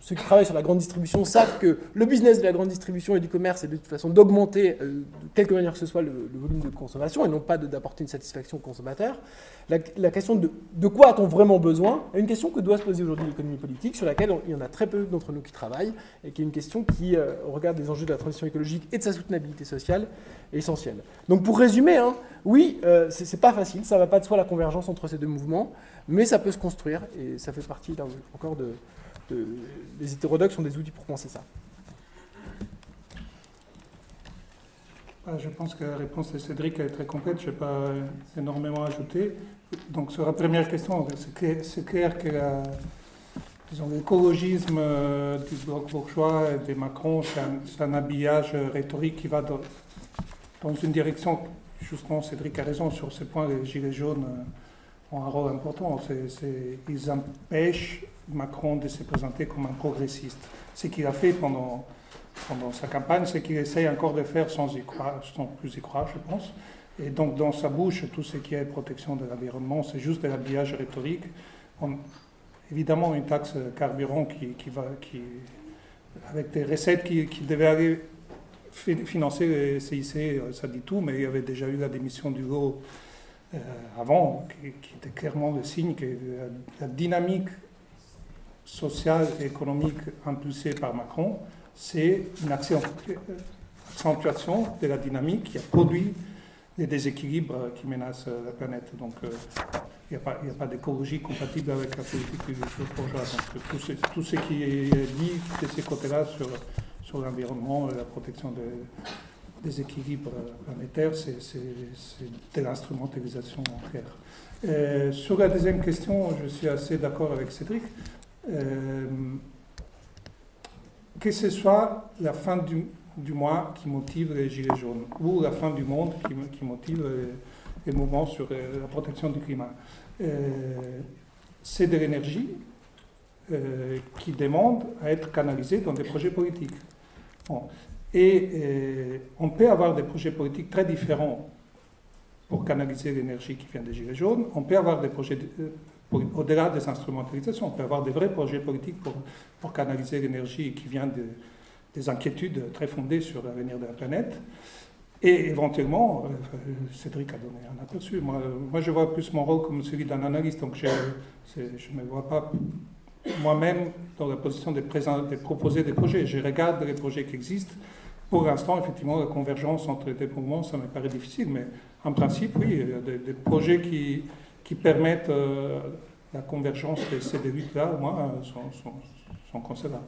ceux qui travaillent sur la grande distribution savent que le business de la grande distribution et du commerce est de toute façon d'augmenter, euh, de quelque manière que ce soit, le, volume de consommation et non pas d'apporter une satisfaction au consommateur. La, question de, quoi a-t-on vraiment besoin est une question que doit se poser aujourd'hui l'économie politique, sur laquelle il y en a très peu d'entre nous qui travaillent, et qui est une question qui, euh, au regard des enjeux de la transition écologique et de sa soutenabilité sociale, est essentielle. Donc pour résumer, hein, oui, euh, c'est pas facile, ça va pas de soi la convergence entre ces deux mouvements, mais ça peut se construire, et ça fait partie encore de les hétérodoxes sont des outils pour penser ça. Ah, je pense que la réponse de Cédric est très complète, je n'ai pas énormément ajouté. Donc sur la première question, c'est clair que l'écologisme euh, du bloc bourgeois et de Macron, c'est un, habillage rhétorique qui va dans, dans, une direction, justement Cédric a raison sur ce point, les Gilets jaunes euh, ont un rôle important. ils empêchent Macron de se présenter comme un progressiste. Ce qu'il a fait pendant sa campagne, c'est qu'il essaye encore de faire sans, plus y croire, je pense. Et donc, dans sa bouche, tout ce qui est protection de l'environnement, c'est juste de l'habillage rhétorique. évidemment, une taxe carburant qui, avec des recettes qui, devaient aller financer les CIC, ça dit tout, mais il y avait déjà eu la démission du lot avant, qui, était clairement le signe que la dynamique sociale et économique impulsée par Macron c'est une accentuation de la dynamique qui a produit des déséquilibres qui menacent la planète. Donc, euh, il n'y a pas, d'écologie compatible avec la politique du bourgeois. Donc, tout ce, qui est dit de ces côtés-là sur, sur l'environnement et la protection des équilibres planétaires, c'est de l'instrumentalisation en clair. Euh, sur la deuxième question, je suis assez d'accord avec Cédric. Euh, que ce soit la fin du, mois qui motive les Gilets jaunes ou la fin du monde qui, motive les, mouvements sur euh, la protection du climat. Euh, c'est de l'énergie euh, qui demande à être canalisée dans des projets politiques. Et on peut avoir des projets politiques très différents pour canaliser l'énergie qui vient des Gilets jaunes. On peut avoir des projets au-delà des instrumentalisations. On peut avoir des vrais projets politiques pour, canaliser l'énergie qui vient de, des inquiétudes très fondées sur l'avenir de la planète. Et éventuellement, euh, Cédric a donné un aperçu. Moi, je vois plus mon rôle comme celui d'un analyste, donc je ne me vois pas moi-même dans la position de, proposer des projets. Je regarde les projets qui existent. Pour l'instant, effectivement, la convergence entre les deux mouvements, ça me paraît difficile, mais en principe, oui, il y a des, des projets qui, qui permettent euh, la convergence de ces deux luttes-là, au moins, euh, sont, sont, sont concevables.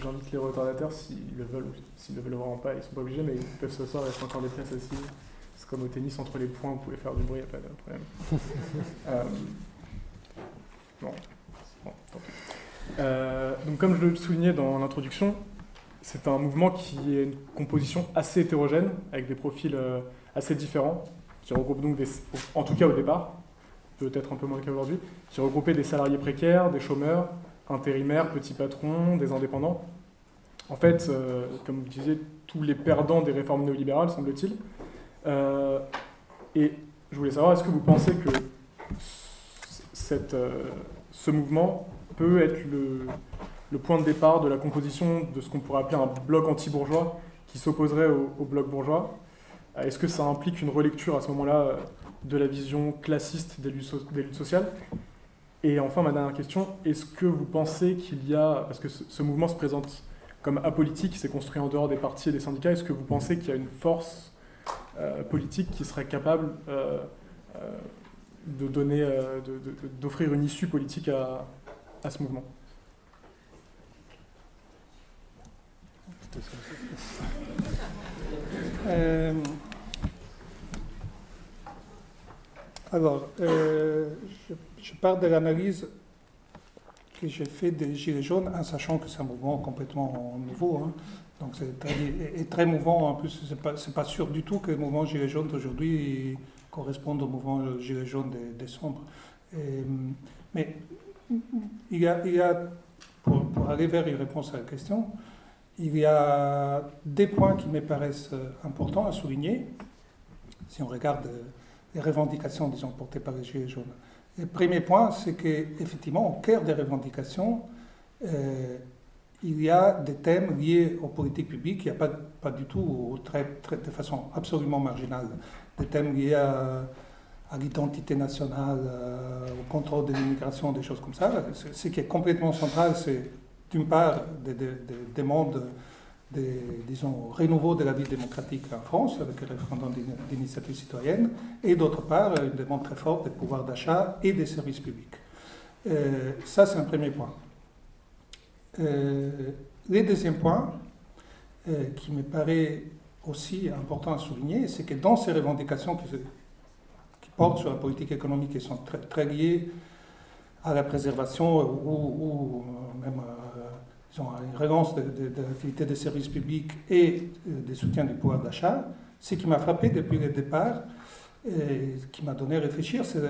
J'invite les retardataires, s'ils le veulent ou s'ils ne le veulent vraiment pas, ils ne sont pas obligés, mais ils peuvent s'asseoir, il reste encore des places assises. C'est comme au tennis, entre les points, vous pouvez faire du bruit, il n'y a pas de problème. euh, bon. bon tant pis. Euh, donc comme je le soulignais dans l'introduction, c'est un mouvement qui est une composition assez hétérogène, avec des profils euh, assez différents, qui regroupe donc, en tout cas au départ, peut-être un peu moins qu'aujourd'hui, qui regroupait des salariés précaires, des chômeurs, intérimaires, petits patrons, des indépendants. En fait, euh, comme vous disiez, tous les perdants des réformes néolibérales, semble-t-il. Et je voulais savoir, est-ce que vous pensez que cette, ce mouvement peut être le, point de départ de la composition de ce qu'on pourrait appeler un bloc anti-bourgeois qui s'opposerait au, bloc bourgeois. Euh, est-ce que ça implique une relecture à ce moment-là euh, de la vision classiste des luttes, sociales? Et enfin, ma dernière question, est-ce que vous pensez qu'il y a, parce que ce, mouvement se présente comme apolitique, c'est construit en dehors des partis et des syndicats, est-ce que vous pensez qu'il y a une force euh, politique qui serait capable de donner, d'offrir une issue politique à ce mouvement Euh, alors, euh, je, pars de l'analyse que j'ai fait des Gilets jaunes en sachant que c'est un mouvement complètement nouveau. Hein. Donc c'est très, très mouvant. En plus, ce n'est pas, pas, sûr du tout que le mouvement Gilets jaunes d'aujourd'hui corresponde au mouvement Gilets jaunes de décembre. mais il y a, pour, pour, aller vers une réponse à la question, il y a des points qui me paraissent euh, importants à souligner, si on regarde euh, les revendications, disons, portées par les Gilets jaunes. Le premier point, c'est qu'effectivement, au cœur des revendications, euh, il y a des thèmes liés aux politiques publiques, il n'y a pas, pas du tout, de façon absolument marginale, des thèmes liés à, l'identité nationale, au contrôle de l'immigration, des choses comme ça. Ce qui est complètement central, c'est d'une part, des, des, des demandes, des, disons, renouveau de la vie démocratique en France avec le référendum d'initiative citoyenne, et d'autre part, une demande très forte des pouvoirs d'achat et des services publics. Euh, ça, c'est un premier point. Euh, le deuxième point, euh, qui me paraît aussi important à souligner, c'est que dans ces revendications qui, portent sur la politique économique et sont très, très liées à la préservation ou, ou même à, à une relance de, de, l'activité des services publics et des soutiens du pouvoir d'achat, ce qui m'a frappé depuis le départ et qui m'a donné à réfléchir, c'est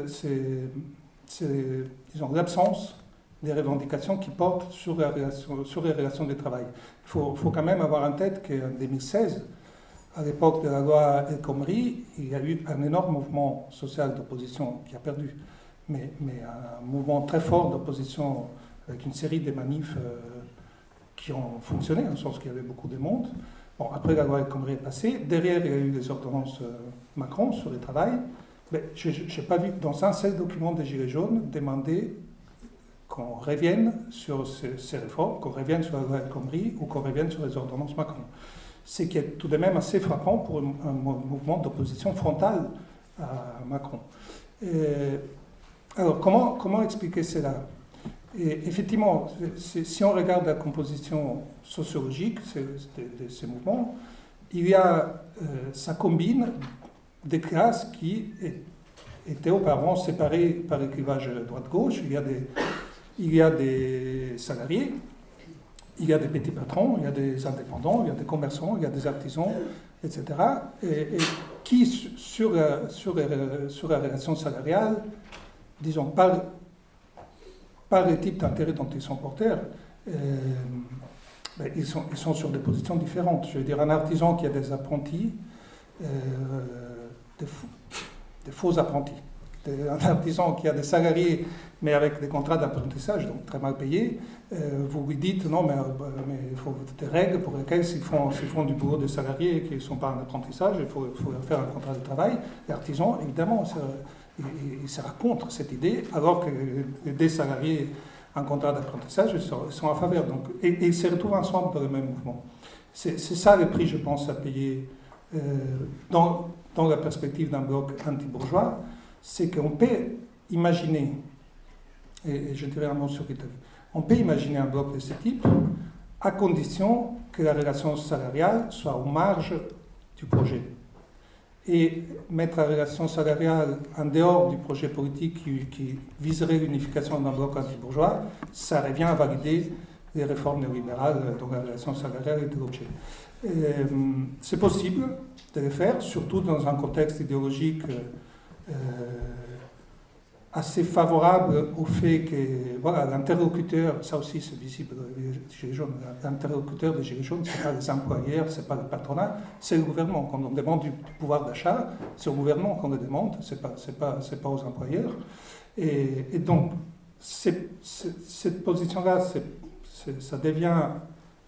l'absence des revendications qui portent sur les relations de travail. Il faut, faut, quand même avoir en tête qu'en 2016, à l'époque de la loi El Khomri, il y a eu un énorme mouvement social d'opposition qui a perdu, mais, un mouvement très fort d'opposition avec une série de manifs euh, qui ont fonctionné, en sens qu'il y avait beaucoup de monde. Bon, après la loi El Khomri est passée, derrière il y a eu les ordonnances euh, Macron sur le travail, mais je n'ai pas vu dans un seul document des Gilets jaunes demander qu'on revienne sur ces, ces réformes, qu'on revienne sur la loi El Khomri ou qu'on revienne sur les ordonnances Macron. Ce qui est tout de même assez frappant pour un, mouvement d'opposition frontale à Macron. Alors, comment, comment expliquer cela? Effectivement, si on regarde la composition sociologique de, ces mouvements, il y a, euh, ça combine des classes qui étaient auparavant séparées par le clivage droite-gauche. Il, il y a des salariés, il y a des petits patrons, il y a des indépendants, il y a des commerçants, il y a des artisans, etc. Et, qui, sur, sur, sur, la relation salariale, disons, par, par le type d'intérêt dont ils sont porteurs, euh, ben, ils, sont, ils sont sur des positions différentes. Je veux dire, un artisan qui a des apprentis, euh, des, des, faux, apprentis. Un artisan qui a des salariés, mais avec des contrats d'apprentissage, donc très mal payés, euh, vous lui dites non, mais, mais, il faut des règles pour lesquelles s'ils font, du boulot des salariés et qu'ils ne sont pas en apprentissage, il faut, faut, faire un contrat de travail. L'artisan, évidemment, il, sera contre cette idée, alors que des salariés en contrat d'apprentissage sont, en faveur. Donc, et, ils se retrouvent ensemble dans le même mouvement. C'est ça le prix, je pense, à payer euh, dans, la perspective d'un bloc anti-bourgeois, c'est qu'on peut imaginer, et, je dirais un mot sur l'Italie, on peut imaginer un bloc de ce type à condition que la relation salariale soit aux marges du projet. Et mettre la relation salariale en dehors du projet politique qui, viserait l'unification d'un bloc anti-bourgeois, ça revient à valider les réformes néolibérales dont la relation salariale est l'objet. C'est possible de le faire, surtout dans un contexte idéologique euh, assez favorable au fait que voilà, l'interlocuteur, ça aussi c'est visible Gilets jaunes, l'interlocuteur des Gilets jaunes, ce n'est pas les employeurs, ce n'est pas le patronat, c'est le gouvernement. Quand on demande du pouvoir d'achat, c'est au gouvernement qu'on le demande, ce n'est pas, pas, pas aux employeurs. Et, donc, cette position-là, ça devient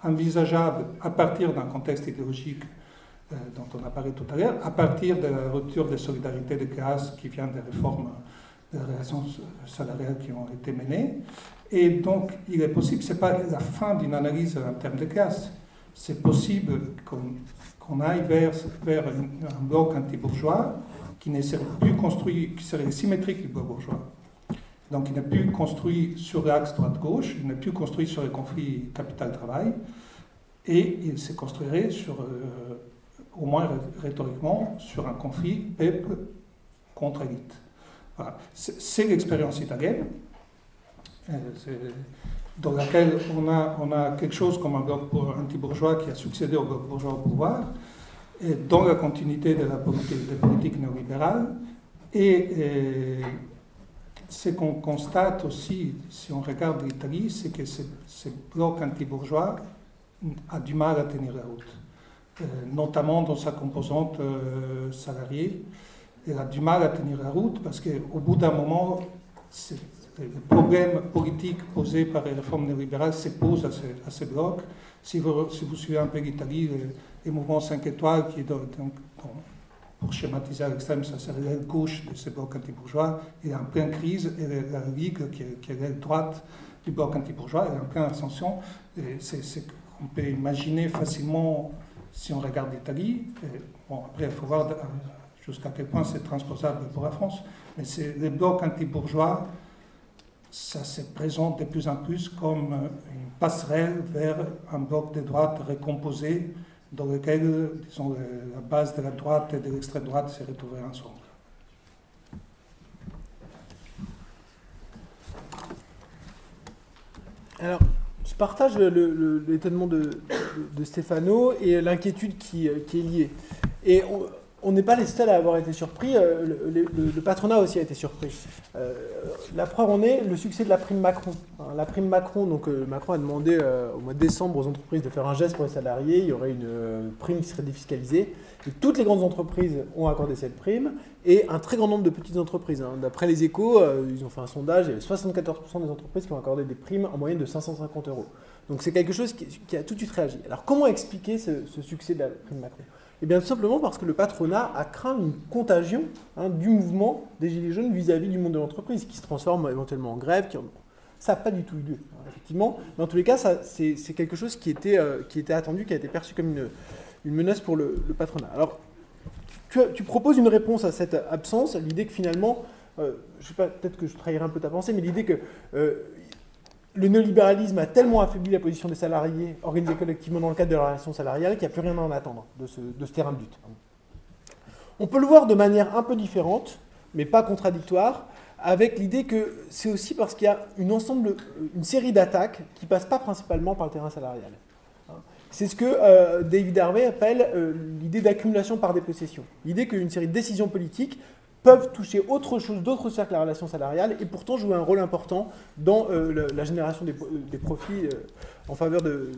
envisageable à partir d'un contexte idéologique euh, dont on a parlé tout à l'heure, à partir de la rupture des solidarités de classe qui vient des réformes des relations salariales qui ont été menées. Et donc, il est possible, ce n'est pas la fin d'une analyse en termes de classe, c'est possible qu'on qu aille vers, vers un, bloc anti-bourgeois qui ne serait plus construit, qui serait symétrique du bloc bourgeois. Donc, il n'est plus construit sur l'axe droite-gauche, il n'est plus construit sur le conflit capital-travail, et il se construirait sur, euh, au moins rhétoriquement, sur un conflit peuple contre élite. C'est l'expérience italienne, euh, dans laquelle on a, quelque chose comme un bloc anti-bourgeois qui a succédé au bloc bourgeois au pouvoir, dans la continuité de la politique, des politiques néolibérales. Et, ce qu'on constate aussi, si on regarde l'Italie, c'est que ce, bloc anti-bourgeois a du mal à tenir la route, notamment dans sa composante euh, salariée elle a du mal à tenir la route parce qu'au bout d'un moment, le problème politique posé par les réformes néolibérales se pose à ce, à bloc. Si vous, suivez un peu l'Italie, le, le, mouvement 5 étoiles, qui pour schématiser à l'extrême, ça serait l'aile gauche de ce bloc anti-bourgeois, est en pleine crise, et la, la Ligue, qui est, est l'aile droite du bloc anti-bourgeois, est en pleine ascension. Qu'on peut imaginer facilement si on regarde l'Italie. Bon, après, il faut voir jusqu'à quel point c'est transposable pour la France. Mais c'est les blocs anti-bourgeois ça se présente de plus en plus comme une passerelle vers un bloc de droite recomposé dans lequel, disons, la base de la droite et de l'extrême droite se retrouveraient ensemble. Alors, je partage l'étonnement de, de, Stéphano et l'inquiétude qui, qui, est liée. Et on n'est pas les seuls à avoir été surpris, euh, le, patronat aussi a été surpris. Euh, la preuve en est le succès de la prime Macron. Hein, la prime Macron, donc euh, Macron a demandé au mois de décembre aux entreprises de faire un geste pour les salariés, il y aurait une prime qui serait défiscalisée. Et toutes les grandes entreprises ont accordé cette prime, et un très grand nombre de petites entreprises. Hein. D'après les échos, ils ont fait un sondage, il y avait 74% des entreprises qui ont accordé des primes en moyenne de 550 euros. Donc c'est quelque chose qui, a tout de suite réagi. Alors comment expliquer ce, succès de la prime Macron? Eh bien, tout simplement parce que le patronat a craint une contagion hein, du mouvement des Gilets jaunes vis-à-vis du monde de l'entreprise, qui se transforme éventuellement en grève. Ça n'a pas du tout eu lieu, hein, effectivement. Mais en tous les cas, c'est quelque chose qui était, euh, qui était attendu, qui a été perçu comme une, une menace pour le, patronat. Alors, tu, proposes une réponse à cette absence, l'idée que finalement, euh, je sais pas, peut-être que je trahirai un peu ta pensée, mais l'idée que euh, le néolibéralisme a tellement affaibli la position des salariés organisés collectivement dans le cadre de la relation salariale qu'il n'y a plus rien à en attendre de ce, terrain de lutte. On peut le voir de manière un peu différente, mais pas contradictoire, avec l'idée que c'est aussi parce qu'il y a une, série d'attaques qui ne passent pas principalement par le terrain salarial. C'est ce que euh, David Harvey appelle euh, l'idée d'accumulation par dépossession. L'idée qu'une série de décisions politiques peuvent toucher autre chose, d'autres cercles à la relation salariale et pourtant jouer un rôle important dans euh, la, génération des, profits euh, en faveur de,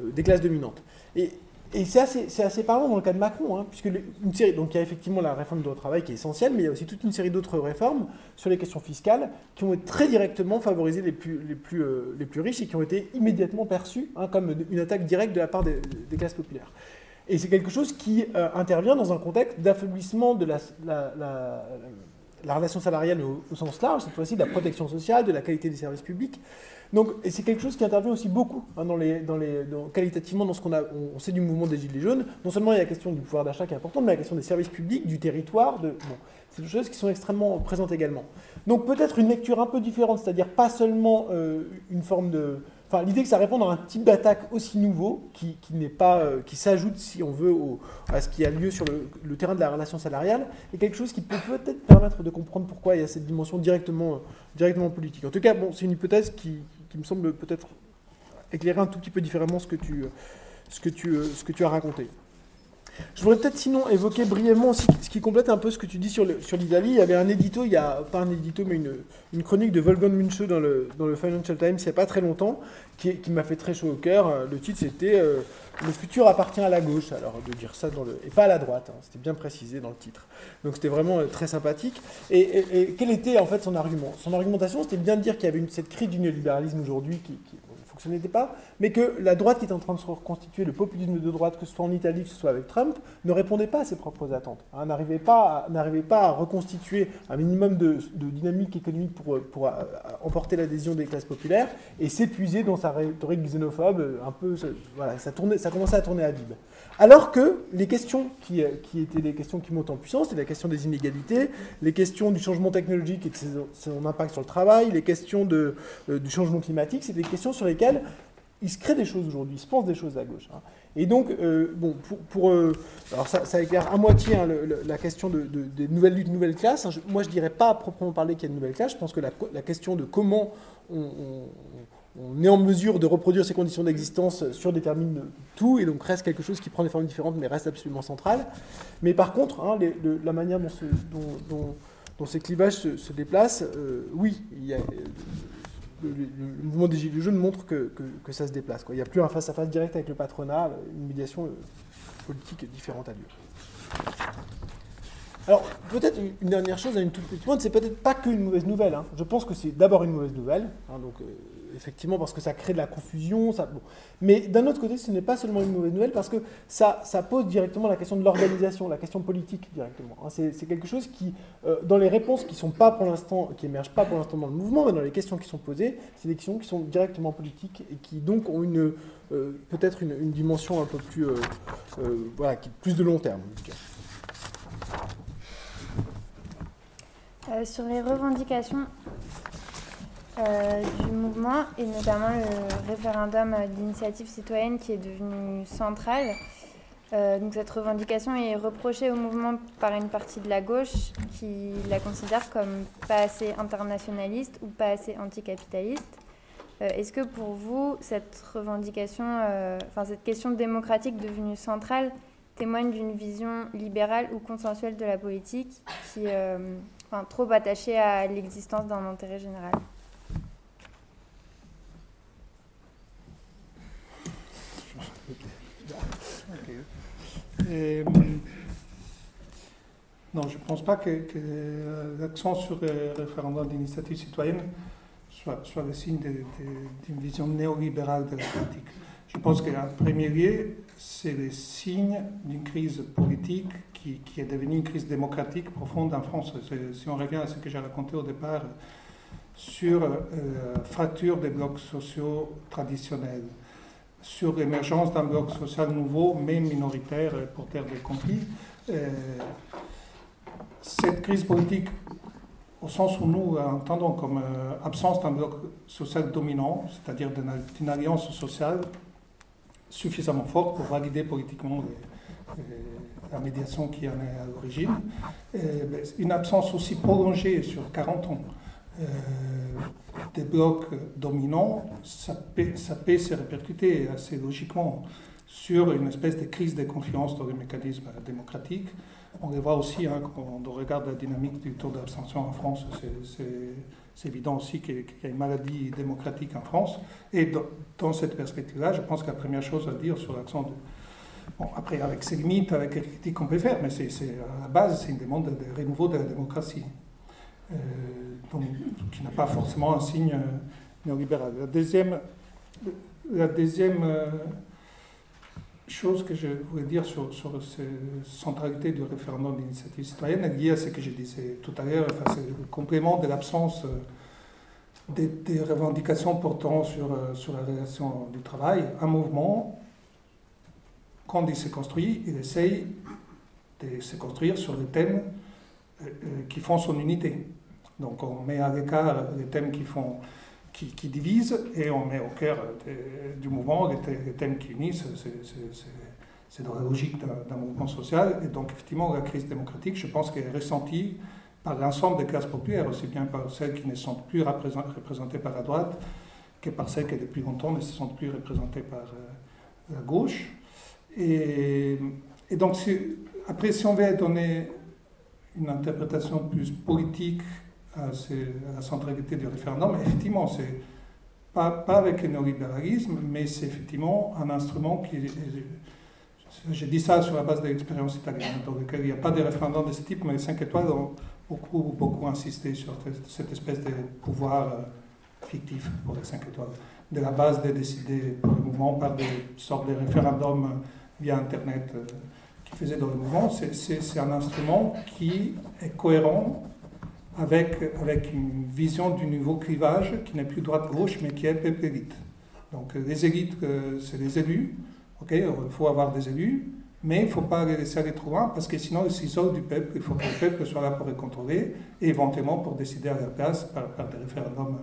euh, des classes dominantes. Et, c'est assez, parlant dans le cas de Macron, hein, puisque donc il y a effectivement la réforme du droit travail qui est essentielle, mais il y a aussi toute une série d'autres réformes sur les questions fiscales qui ont très directement favorisé les plus, riches et qui ont été immédiatement perçues hein, comme une attaque directe de la part des classes populaires. Et c'est quelque chose qui euh, intervient dans un contexte d'affaiblissement de la, la, relation salariale au, sens large, cette fois-ci de la protection sociale, de la qualité des services publics. Donc, et c'est quelque chose qui intervient aussi beaucoup hein, dans les, dans les, qualitativement dans ce qu'on a, on, sait du mouvement des Gilets jaunes. Non seulement il y a la question du pouvoir d'achat qui est importante, mais la question des services publics, du territoire. De, bon, c'est des choses qui sont extrêmement présentes également. Donc peut-être une lecture un peu différente, c'est-à-dire pas seulement euh, une forme de, l'idée que ça réponde à un type d'attaque aussi nouveau, qui, n'est pas, euh, qui s'ajoute, si on veut, à ce qui a lieu sur le, terrain de la relation salariale, est quelque chose qui peut peut-être permettre de comprendre pourquoi il y a cette dimension directement, directement politique. En tout cas, bon, c'est une hypothèse qui, me semble peut-être éclairer un tout petit peu différemment ce que tu, ce que tu, ce que tu as raconté. Je voudrais peut-être sinon évoquer brièvement aussi ce qui complète un peu ce que tu dis sur l'Italie. il y avait un édito, il y a pas un édito, mais une, une chronique de Wolfgang Munche dans le, dans le Financial Times il n'y a pas très longtemps, qui, qui m'a fait très chaud au cœur. Le titre c'était euh, Le futur appartient à la gauche. Alors de dire ça dans le. et pas à la droite, hein, c'était bien précisé dans le titre. Donc c'était vraiment euh, très sympathique. Et, quel était en fait son argument? Son argumentation c'était bien de dire qu'il y avait cette crise du néolibéralisme aujourd'hui qui ce n'était pas, mais que la droite qui est en train de se reconstituer, le populisme de droite, que ce soit en Italie, que ce soit avec Trump, ne répondait pas à ses propres attentes, hein, n'arrivait pas, pas, à reconstituer un minimum de, dynamique économique pour, euh, emporter l'adhésion des classes populaires et s'épuiser dans sa rhétorique xénophobe, un peu, voilà, ça, tournait, ça commençait à tourner à vide. Alors que les questions qui, euh, qui, étaient des questions qui montent en puissance, c'est la question des inégalités, les questions du changement technologique et de son impact sur le travail, les questions de, euh, du changement climatique, c'est des questions sur lesquelles il se crée des choses aujourd'hui, il se pense des choses à gauche. Hein. Et donc, euh, bon, pour, alors ça, éclaire à moitié hein, la question de, des nouvelles luttes, nouvelles classes. Hein. moi, je ne dirais pas à proprement parler qu'il y a une nouvelle classe. Je pense que la, question de comment on, est en mesure de reproduire ces conditions d'existence surdétermine tout, et donc reste quelque chose qui prend des formes différentes, mais reste absolument central. Mais par contre, hein, la manière dont, ces clivages se, déplacent, euh, oui, il le, mouvement des Gilets jaunes montre que, ça se déplace. Il n'y a plus un face-à-face direct avec le patronat, une médiation euh, politique différente a lieu. Alors, peut-être une dernière chose à une toute petite pointe, c'est peut-être pas qu'une mauvaise nouvelle. Hein. Je pense que c'est d'abord une mauvaise nouvelle. Hein, donc, euh, effectivement, parce que ça crée de la confusion. Mais d'un autre côté, ce n'est pas seulement une mauvaise nouvelle, parce que ça, pose directement la question de l'organisation, la question politique directement. Hein. C'est quelque chose qui, euh, dans les réponses qui sont pas pour l'instant, qui émergent pas pour l'instant dans le mouvement, mais dans les questions qui sont posées, c'est des questions qui sont directement politiques et qui donc ont une euh, peut-être une, dimension un peu plus, euh, voilà, plus de long terme. sur les revendications, du mouvement et notamment le référendum d'initiative citoyenne qui est devenu central. donc cette revendication est reprochée au mouvement par une partie de la gauche qui la considère comme pas assez internationaliste ou pas assez anticapitaliste. Est-ce que pour vous, cette revendication, enfin cette question démocratique devenue centrale, témoigne d'une vision libérale ou consensuelle de la politique qui euh, trop attachée à l'existence d'un intérêt général? Euh, non, je ne pense pas que, l'accent sur le référendum d'initiative citoyenne soit, soit le signe d'une vision néolibérale de la politique. Je pense qu'en premier lieu, c'est le signe d'une crise politique qui, est devenue une crise démocratique profonde en France. Si on revient à ce que j'ai raconté au départ sur la euh, fracture des blocs sociaux traditionnels, sur l'émergence d'un bloc social nouveau, mais minoritaire, porteur de conflits, euh, cette crise politique, au sens où nous entendons comme euh, absence d'un bloc social dominant, c'est-à-dire d'une alliance sociale suffisamment fort pour valider politiquement la médiation qui en est à l'origine. Une absence aussi prolongée sur 40 ans euh, des blocs dominants, ça peut, ça peut, se répercuter assez logiquement sur une espèce de crise de confiance dans les mécanismes démocratiques. On le voit aussi hein, quand on regarde la dynamique du taux d'abstention en France, c'est évident aussi qu'il y a une maladie démocratique en France. Et dans, cette perspective-là, je pense que la première chose à dire sur l'accent de. Bon, après, avec ses limites, avec les critiques qu'on peut faire, mais c'est, à la base, c'est une demande de renouveau de la démocratie, euh, donc, qui n'a pas forcément un signe euh, néolibéral. La deuxième, la deuxième euh, chose que je voulais dire sur, sur cette centralité du référendum d'initiative citoyenne est liée à ce que je disais tout à l'heure, enfin, c'est le complément de l'absence euh, des, revendications portant sur, euh, sur la relation du travail. Un mouvement, quand il se construit, il essaye de se construire sur des thèmes euh, qui font son unité. Donc on met à l'écart les thèmes qui font qui, divise et on met au cœur du mouvement les, thèmes qui unissent. C'est dans la logique d'un mouvement social. Et donc, effectivement, la crise démocratique, je pense qu'elle est ressentie par l'ensemble des classes populaires, aussi bien par celles qui ne sont plus représentées par la droite que par celles qui, depuis longtemps, ne se sentent plus représentées par euh, la gauche. Et, et donc, après, si on veut donner une interprétation plus politique à, la centralité du référendum. Effectivement, c'est pas, pas avec le néolibéralisme, mais c'est effectivement un instrument qui. J'ai dit ça sur la base de l'expérience italienne, dans laquelle il n'y a pas de référendum de ce type, mais les 5 étoiles ont beaucoup, beaucoup insisté sur cette espèce de pouvoir euh, fictif pour les 5 étoiles. De la base de décider pour le mouvement par des sortes de référendums via Internet euh, qui faisaient dans le mouvement, c'est un instrument qui est cohérent avec, avec une vision du nouveau clivage qui n'est plus droite-gauche, mais qui est peuple-élite. Donc les élites, euh, c'est les élus, ok, il faut avoir des élus, mais il ne faut pas les laisser aller trop loin, parce que sinon ils s'isolent du peuple, il faut que le peuple soit là pour les contrôler, et éventuellement pour décider à leur place par, des référendums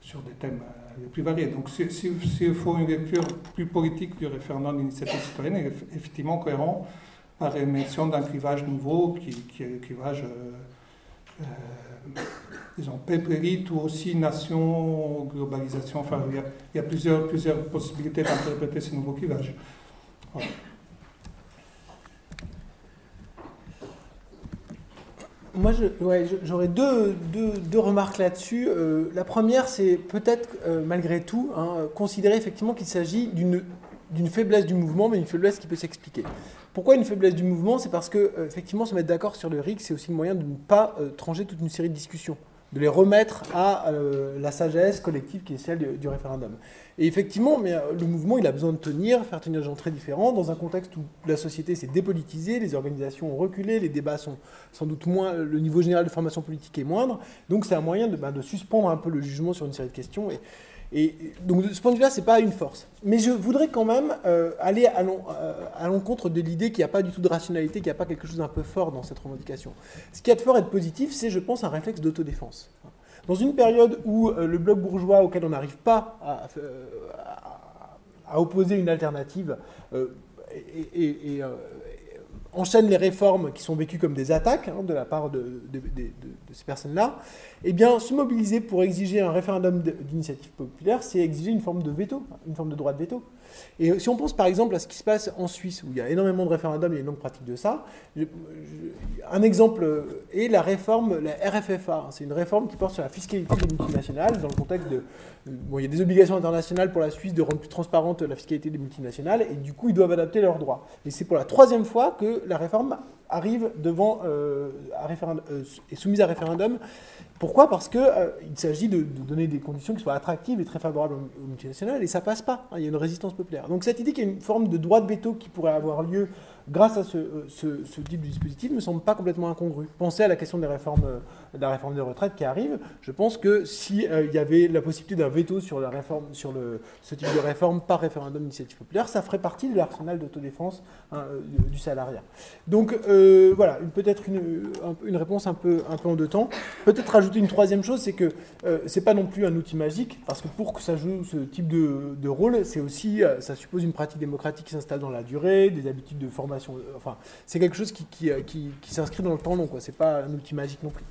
sur des thèmes euh, les plus variés. Donc s'il faut une lecture plus politique du référendum d'initiative citoyenne, effectivement cohérent par l'émission d'un clivage nouveau qui, qui, est le clivage... Euh, euh, disons, élite ou aussi nation, globalisation. Enfin, il y a, plusieurs, plusieurs possibilités d'interpréter ce nouveau clivage. Moi, j'aurais deux, deux, remarques là-dessus. Euh, la première, c'est peut-être, euh, malgré tout, hein, considérer effectivement qu'il s'agit d'une faiblesse du mouvement, mais une faiblesse qui peut s'expliquer. Pourquoi une faiblesse du mouvement? C'est parce que, euh, effectivement, se mettre d'accord sur le RIC, c'est aussi le moyen de ne pas euh, trancher toute une série de discussions, de les remettre à euh, la sagesse collective qui est celle du, référendum. Et effectivement, mais, le mouvement, il a besoin de tenir, faire tenir des gens très différents, dans un contexte où la société s'est dépolitisée, les organisations ont reculé, les débats sont sans doute moins, le niveau général de formation politique est moindre. Donc c'est un moyen de, ben, de, suspendre un peu le jugement sur une série de questions. Et, et donc de ce point de vue-là, ce n'est pas une force. Mais je voudrais quand même euh, aller euh, à l'encontre de l'idée qu'il n'y a pas du tout de rationalité, qu'il n'y a pas quelque chose d'un peu fort dans cette revendication. Ce qui a de fort et de positif, c'est, je pense, un réflexe d'autodéfense. Dans une période où le bloc bourgeois, auquel on n'arrive pas à, à, opposer une alternative, et, enchaîne les réformes qui sont vécues comme des attaques hein, de la part de, ces personnes-là, eh bien, se mobiliser pour exiger un référendum d'initiative populaire, c'est exiger une forme de veto, une forme de droit de veto. Et si on pense par exemple à ce qui se passe en Suisse, où il y a énormément de référendums, il y a une longue pratique de ça, un exemple est la réforme, la RFFA. C'est une réforme qui porte sur la fiscalité des multinationales, dans le contexte de... Bon, il y a des obligations internationales pour la Suisse de rendre plus transparente la fiscalité des multinationales, et du coup, ils doivent adapter leurs droits. Et c'est pour la troisième fois que la réforme arrive devant, euh, euh, est soumise à référendum pourquoi? Parce qu'il euh, s'agit de, donner des conditions qui soient attractives et très favorables aux, multinationales, et ça passe pas. Hein, il y a une résistance populaire. Donc cette idée qu'il y a une forme de droit de veto qui pourrait avoir lieu grâce à ce, euh, type de dispositif, ne me semble pas complètement incongru. Pensez à la question des réformes, euh, de la réforme des retraites qui arrive. Je pense que s'il y avait la possibilité d'un veto sur, la réforme, sur ce type de réforme par référendum d'initiative populaire, ça ferait partie de l'arsenal d'autodéfense hein, du salariat. Donc voilà, peut-être une, réponse un peu, un peu en deux temps. Peut-être rajouter une troisième chose, c'est que euh, c'est pas non plus un outil magique, parce que pour que ça joue ce type de, rôle, c'est aussi, euh, ça suppose une pratique démocratique qui s'installe dans la durée, des habitudes de formation. Euh, enfin, c'est quelque chose qui, qui, s'inscrit dans le temps long, quoi. C'est pas un outil magique non plus.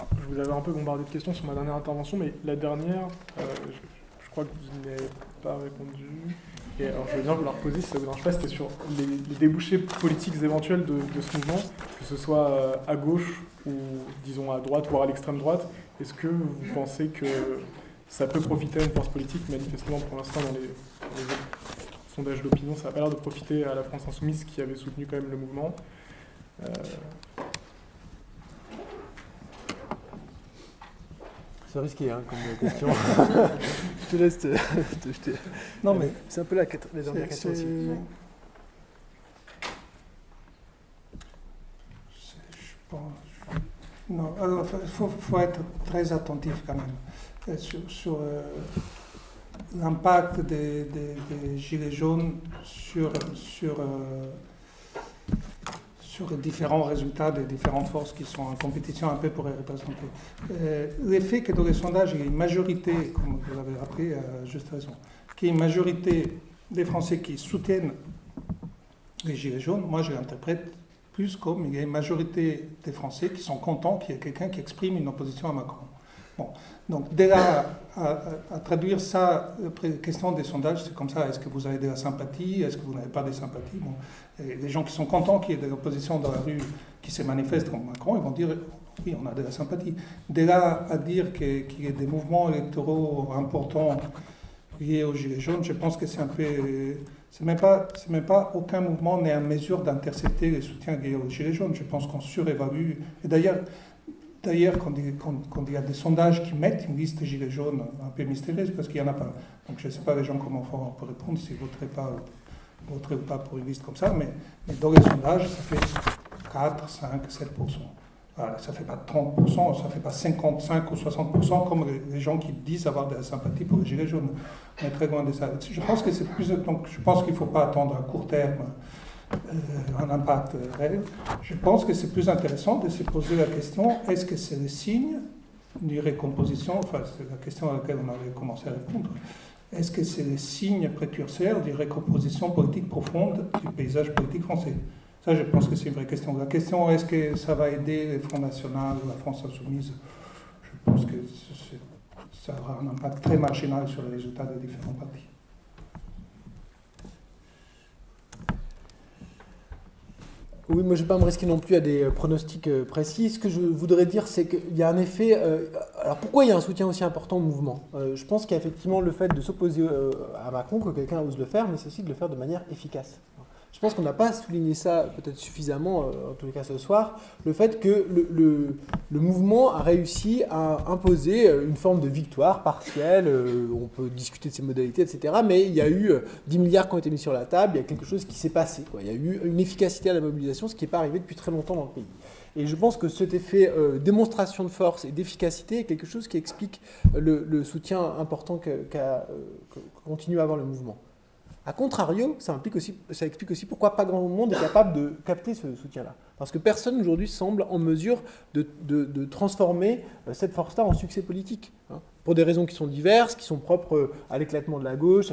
Je vous avais un peu bombardé de questions sur ma dernière intervention, mais la dernière, je, crois que vous n'avez pas répondu. Alors, je vais bien vous la reposer si ça vous dérange pas, c'était sur les, débouchés politiques éventuels de, ce mouvement, que ce soit euh, à gauche ou, disons, à droite, voire à l'extrême droite. Est-ce que vous pensez que ça peut profiter à une force politique? Manifestement, pour l'instant, dans les, sondages d'opinion, ça n'a pas l'air de profiter à la France Insoumise qui avait soutenu quand même le mouvement. Euh, C'est risqué hein, comme question. je te laisse te, jeter. Non, mais c'est un peu la, la dernière question aussi. Non, alors il faut, être très attentif quand même euh, sur, euh, l'impact des, gilets jaunes sur, sur euh, sur les différents résultats des différentes forces qui sont en compétition un peu pour les représenter. Euh, L'effet que dans les sondages, il y a une majorité, comme vous l'avez rappelé à juste raison, qu'il y a une majorité des Français qui soutiennent les Gilets jaunes, moi je l'interprète plus comme il y a une majorité des Français qui sont contents qu'il y ait quelqu'un qui exprime une opposition à Macron. Bon. Donc, dès là, à, traduire ça, la question des sondages, c'est comme ça. Est-ce que vous avez de la sympathie Est-ce que vous n'avez pas de sympathie? Bon. Les gens qui sont contents qu'il y ait de l'opposition dans la rue qui se manifeste contre Macron, ils vont dire oui, on a de la sympathie. Dès là, à dire qu'il y ait des mouvements électoraux importants liés aux Gilets jaunes, je pense que c'est un peu. C'est même pas, même pas aucun mouvement n'est en mesure d'intercepter les soutiens liés aux Gilets jaunes. Je pense qu'on surévalue. Et d'ailleurs, D'ailleurs, quand, il y a des sondages qui mettent une liste gilets jaunes un peu mystérieuse, parce qu'il n'y en a pas. Donc je ne sais pas les gens comment on peut répondre s'ils voteraient pas, voteraient pas pour une liste comme ça, mais, dans les sondages, ça fait 4, 5, 7 voilà, ça ne fait pas 30%, ça ne fait pas 55 ou 60% comme les, gens qui disent avoir de la sympathie pour les gilets jaunes. On est très loin de ça. Je pense que c'est je pense qu'il ne faut pas attendre à court terme un impact réel. Je pense que c'est plus intéressant de se poser la question est-ce que c'est le signe d'une récomposition Enfin, c'est la question à laquelle on avait commencé à répondre. Est-ce que c'est le signe précurseur d'une récomposition politique profonde du paysage politique français? Ça, je pense que c'est une vraie question. La question est-ce que ça va aider les Front National, la France Insoumise? Je pense que ça aura un impact très marginal sur les résultats des différents partis. Oui, moi je ne vais pas me risquer non plus à des euh, pronostics euh, précis. Ce que je voudrais dire, c'est qu'il y a un effet. Euh, alors pourquoi il y a un soutien aussi important au mouvement? Je pense qu'il y a effectivement le fait de s'opposer à Macron, que quelqu'un ose le faire, mais c'est aussi de le faire de manière efficace. Je pense qu'on n'a pas souligné ça peut-être suffisamment, euh, en les cas ce soir, le fait que le, mouvement a réussi à imposer euh, une forme de victoire partielle, euh, on peut discuter de ses modalités, etc. Mais il y a eu 10 milliards qui ont été mis sur la table, il y a quelque chose qui s'est passé. Il y a eu une efficacité à la mobilisation, ce qui n'est pas arrivé depuis très longtemps dans le pays. Et je pense que cet effet démonstration de force et d'efficacité est quelque chose qui explique le, soutien important que, continue à avoir le mouvement. A contrario, ça, explique aussi pourquoi pas grand monde est capable de capter ce soutien-là. Parce que personne aujourd'hui semble en mesure de, transformer cette force-là en succès politique. Hein pour des raisons qui sont diverses, qui sont propres à l'éclatement de la gauche,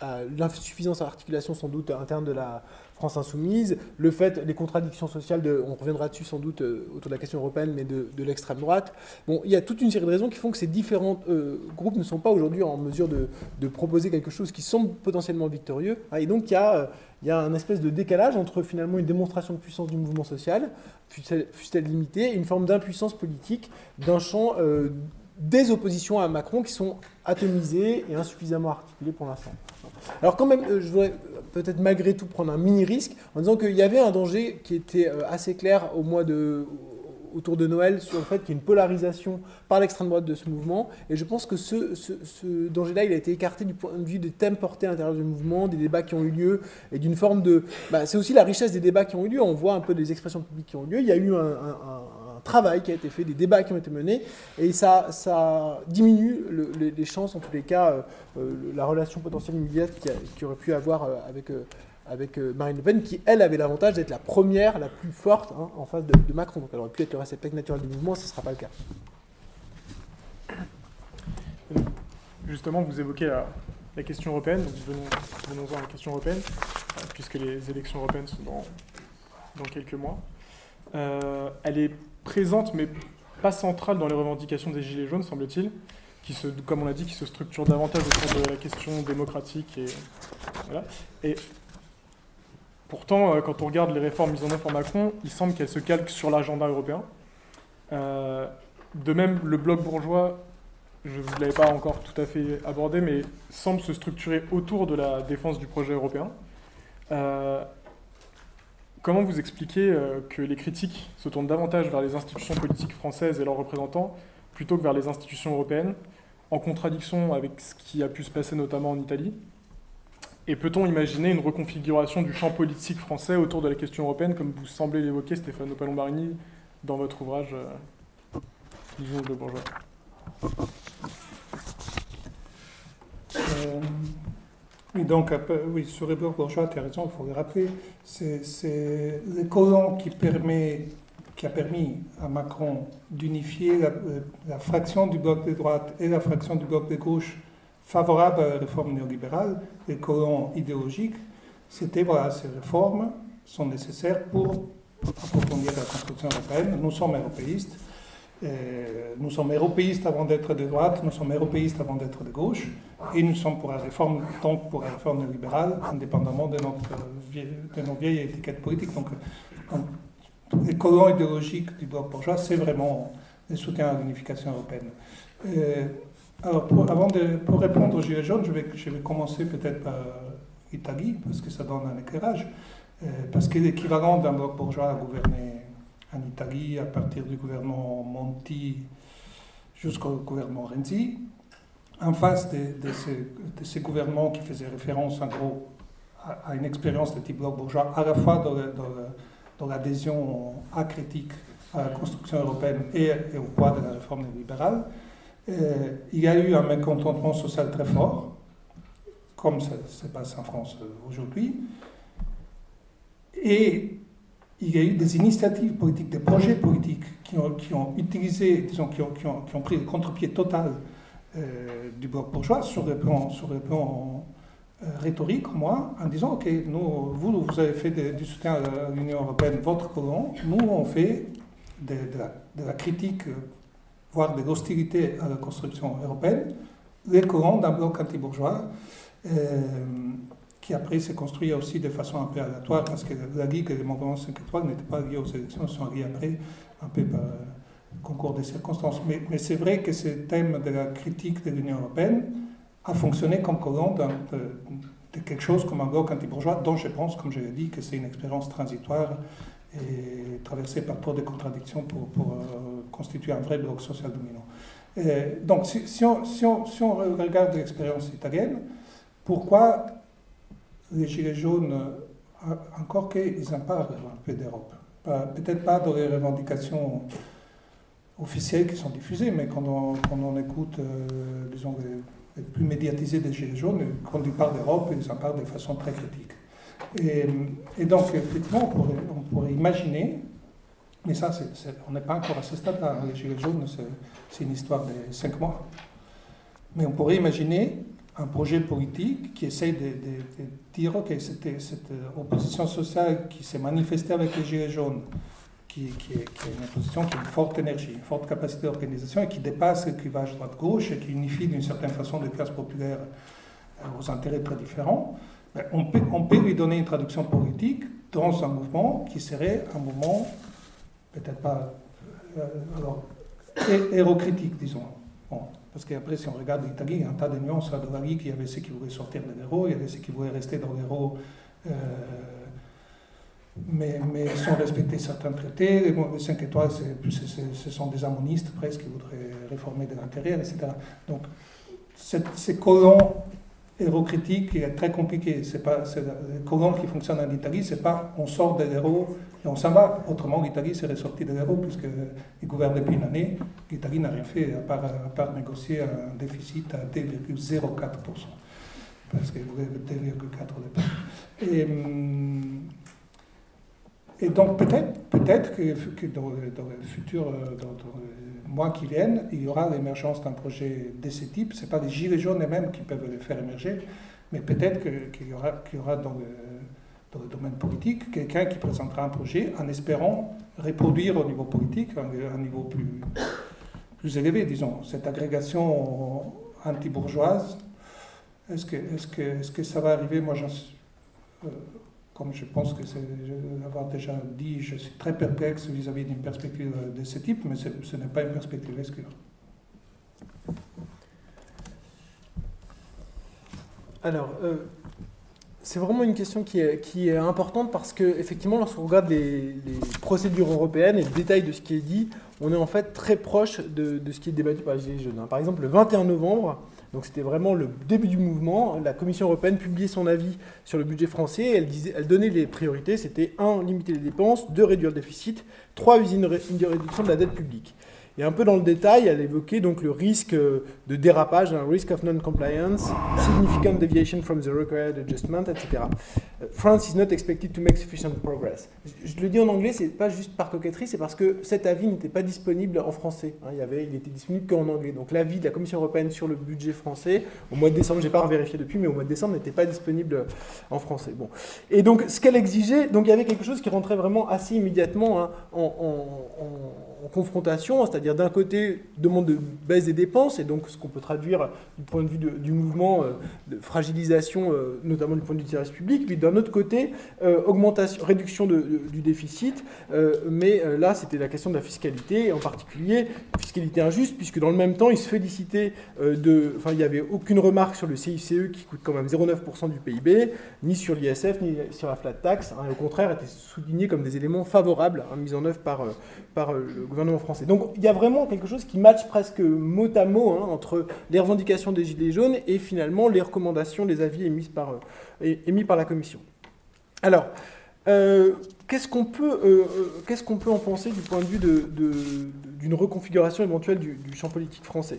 à l'insuffisance à l'articulation sans doute interne de la France insoumise, le fait, les contradictions sociales, on reviendra dessus sans doute euh, autour de la question européenne, mais de, l'extrême droite. Bon, il y a toute une série de raisons qui font que ces différents euh, groupes ne sont pas aujourd'hui en mesure de, proposer quelque chose qui semble potentiellement victorieux. Ah, et donc il y a... Euh, il y a un espèce de décalage entre finalement une démonstration de puissance du mouvement social, fût-elle limitée, et une forme d'impuissance politique d'un champ des oppositions à Macron qui sont atomisées et insuffisamment articulées pour l'instant. Alors quand même, euh, je voudrais peut-être malgré tout prendre un mini risque en disant qu'il y avait un danger qui était euh, assez clair au mois de, autour de Noël sur le fait qu'il y a une polarisation par l'extrême droite de ce mouvement. Et je pense que ce, danger-là, il a été écarté du point de vue des thèmes portés à l'intérieur du mouvement, des débats qui ont eu lieu, et d'une forme de... Bah, c'est aussi la richesse des débats qui ont eu lieu. On voit un peu des expressions publiques qui ont eu lieu. Il y a eu un travail qui a été fait, des débats qui ont été menés, et ça, ça diminue les, chances, en tous les cas, euh, euh, la relation potentielle immédiate qui, aurait pu avoir euh, avec, Marine Le Pen, qui, elle, avait l'avantage d'être la première, la plus forte hein, en face de, Macron. Donc elle aurait pu être le réceptacle naturel du mouvement, ce ne sera pas le cas. Justement, vous évoquez la, question européenne, donc venons, venons à la question européenne, puisque les élections européennes sont dans, dans quelques mois. elle est présente, mais pas centrale dans les revendications des Gilets jaunes, semble-t-il, qui se, comme on l'a dit, qui se structure davantage autour de la question démocratique. Et, et pourtant, euh, quand on regarde les réformes mises en œuvre par Macron, il semble qu'elles se calquent sur l'agenda européen. Euh, de même, le bloc bourgeois, je ne l'avais pas encore tout à fait abordé, mais semble se structurer autour de la défense du projet européen. Euh, Comment vous expliquez euh, que les critiques se tournent davantage vers les institutions politiques françaises et leurs représentants plutôt que vers les institutions européennes, en contradiction avec ce qui a pu se passer notamment en Italie? Et peut-on imaginer une reconfiguration du champ politique français autour de la question européenne, comme vous semblez l'évoquer, Stéphane Palombarini, dans votre ouvrage euh, de bourgeois? Euh, oui, donc, oui, sur blocs bourgeois, tu as raison, il faut le rappeler. C'est le colon qui, a permis à Macron d'unifier la, fraction du bloc de droite et la fraction du bloc de gauche favorable à la réforme néolibérale, les colons idéologiques. C'était, voilà, ces réformes sont nécessaires pour approfondir la construction européenne. Nous sommes européistes. Euh, nous sommes européistes avant d'être de droite, nous sommes européistes avant d'être de gauche, et nous sommes pour la réforme, donc pour la réforme libérale, indépendamment de, notre, de nos vieilles étiquettes politiques. Donc, les colons idéologiques du bloc bourgeois, c'est vraiment le soutien à l'unification européenne. Euh, alors, pour, avant de pour répondre aux Gilets jaunes, je vais, je vais commencer peut-être par l'Italie, parce que ça donne un éclairage, euh, parce que l'équivalent d'un bloc bourgeois à gouverner en Italie, à partir du gouvernement Monti jusqu'au gouvernement Renzi, en face de, ces, gouvernements qui faisaient référence en gros à, une expérience de type bloc bourgeois, à la fois dans, l'adhésion acritique à la construction européenne et, au poids de la réforme libérale, euh, il y a eu un mécontentement social très fort, comme ça se passe en France aujourd'hui. Et il y a eu des initiatives politiques, des projets politiques qui ont, utilisé, disons, qui ont, pris le contre-pied total euh, du bloc bourgeois sur le plan, sur le euh, rhétorique, moi, en disant, OK, nous, vous, vous avez fait du soutien à l'Union européenne, votre colon, nous, on fait de, la, critique, voire de l'hostilité à la construction européenne, les colons d'un bloc anti-bourgeois. Euh, qui après s'est construit aussi de façon un peu aléatoire, parce que la Ligue et le mouvement 5 étoiles n'étaient pas liés aux élections, ils sont liés après, un peu par concours des circonstances. Mais, c'est vrai que ce thème de la critique de l'Union européenne a fonctionné comme collant de, quelque chose comme un bloc anti-bourgeois, dont je pense, comme je l'ai dit, que c'est une expérience transitoire et traversée par trop de contradictions pour, euh, constituer un vrai bloc social dominant. donc, si, on, si on regarde l'expérience italienne, pourquoi les Gilets jaunes, euh, encore qu'ils en parlent un peu d'Europe. Peut-être pas dans les revendications officielles qui sont diffusées, mais quand on, écoute, euh, disons, les, plus médiatisés des Gilets jaunes, quand ils parlent d'Europe, ils en parlent de façon très critique. Et, donc, effectivement, on pourrait, imaginer, mais ça, on n'est pas encore à ce stade-là. Les Gilets jaunes, c'est une histoire de cinq mois. Mais on pourrait imaginer un projet politique qui essaye de, dire que cette, cette opposition sociale qui s'est manifestée avec les Gilets jaunes, qui, est, une opposition qui a une forte énergie, une forte capacité d'organisation et qui dépasse le clivage droite-gauche et qui unifie d'une certaine façon des classes populaires aux intérêts très différents, ben, on peut, lui donner une traduction politique dans un mouvement qui serait un mouvement peut-être pas euh, hérocritique, disons. Bon, parce qu'après, si on regarde l'Italie, il y a un tas de nuances à Dovali, il y avait ceux qui voulaient sortir de l'euro, il y avait ceux qui voulaient rester dans l'euro, euh, mais, mais, sans respecter certains traités. Les, les 5 étoiles, ce sont des harmonistes presque qui voudraient réformer de l'intérieur, etc. Donc, ces colons hérocritique est très compliqué. C'est pas, le colon qui fonctionne en Italie, c'est pas on sort de l'euro et on s'en va. Autrement, l'Italie serait sortie de l'euro puisqu'il gouverne depuis une année. L'Italie n'a rien fait à part, négocier un déficit à 2,04%. Parce qu'il voulait 2,4 au départ. Et, hum, et donc peut-être peut que, dans, le futur, euh, mois qui viennent, il y aura l'émergence d'un projet de ce type. Ce pas les gilets jaunes eux-mêmes qui peuvent le faire émerger, mais peut-être qu'il y aura, qu'il y aura dans, le, dans, le, domaine politique quelqu'un qui présentera un projet en espérant reproduire au niveau politique un, niveau plus, plus élevé, disons. Cette agrégation anti-bourgeoise, est-ce que, est-ce, que, est-ce que ça va arriver? Moi, j'en suis... Euh, comme je pense que c'est l'avoir déjà dit, je suis très perplexe vis-à-vis d'une perspective de ce type, mais ce, n'est pas une perspective exclue. Alors, euh, c'est vraiment une question qui est, importante parce que, effectivement, lorsqu'on regarde les, procédures européennes et le détail de ce qui est dit, on est en fait très proche de, ce qui est débattu par les Gilets jaunes. Par exemple, le 21 novembre, donc c'était vraiment le début du mouvement. La Commission européenne publiait son avis sur le budget français. Elle, disait, elle donnait les priorités. C'était 1. Limiter les dépenses. 2. Réduire le déficit. 3. Une réduction de la dette publique. Et un peu dans le détail, elle évoquait donc le risque de dérapage, un risk of non-compliance, significant deviation from the required adjustment, etc. France is not expected to make sufficient progress. Je le dis en anglais, c'est pas juste par coquetterie, c'est parce que cet avis n'était pas disponible en français. Hein. il, y était disponible qu'en anglais. Donc l'avis de la Commission européenne sur le budget français, au mois de décembre, j'ai pas vérifié depuis, mais au mois de décembre n'était pas disponible en français. Bon. Et donc ce qu'elle exigeait, donc il y avait quelque chose qui rentrait vraiment assez immédiatement hein, en confrontation, c'est-à-dire d'un côté demande de baisse des dépenses, et donc ce qu'on peut traduire du point de vue du mouvement euh, de fragilisation, euh, notamment du point de vue du service public, puis d'un autre côté, euh, augmentation, réduction du déficit, mais là c'était la question de la fiscalité, en particulier fiscalité injuste, puisque dans le même temps il se félicitait de... Enfin il n'y avait aucune remarque sur le CICE qui coûte quand même 0,9% du PIB, ni sur l'ISF, ni sur la flat tax, hein, au contraire était souligné comme des éléments favorables mis en œuvre par, par le gouvernement français. Donc il y a vraiment quelque chose qui matche presque mot à mot hein, entre les revendications des Gilets jaunes et finalement les recommandations, les avis émis par, euh, la Commission. Alors, euh, qu'est-ce qu'on peut, euh, qu'est-ce qu'on peut en penser du point de vue d'une reconfiguration éventuelle du, champ politique français?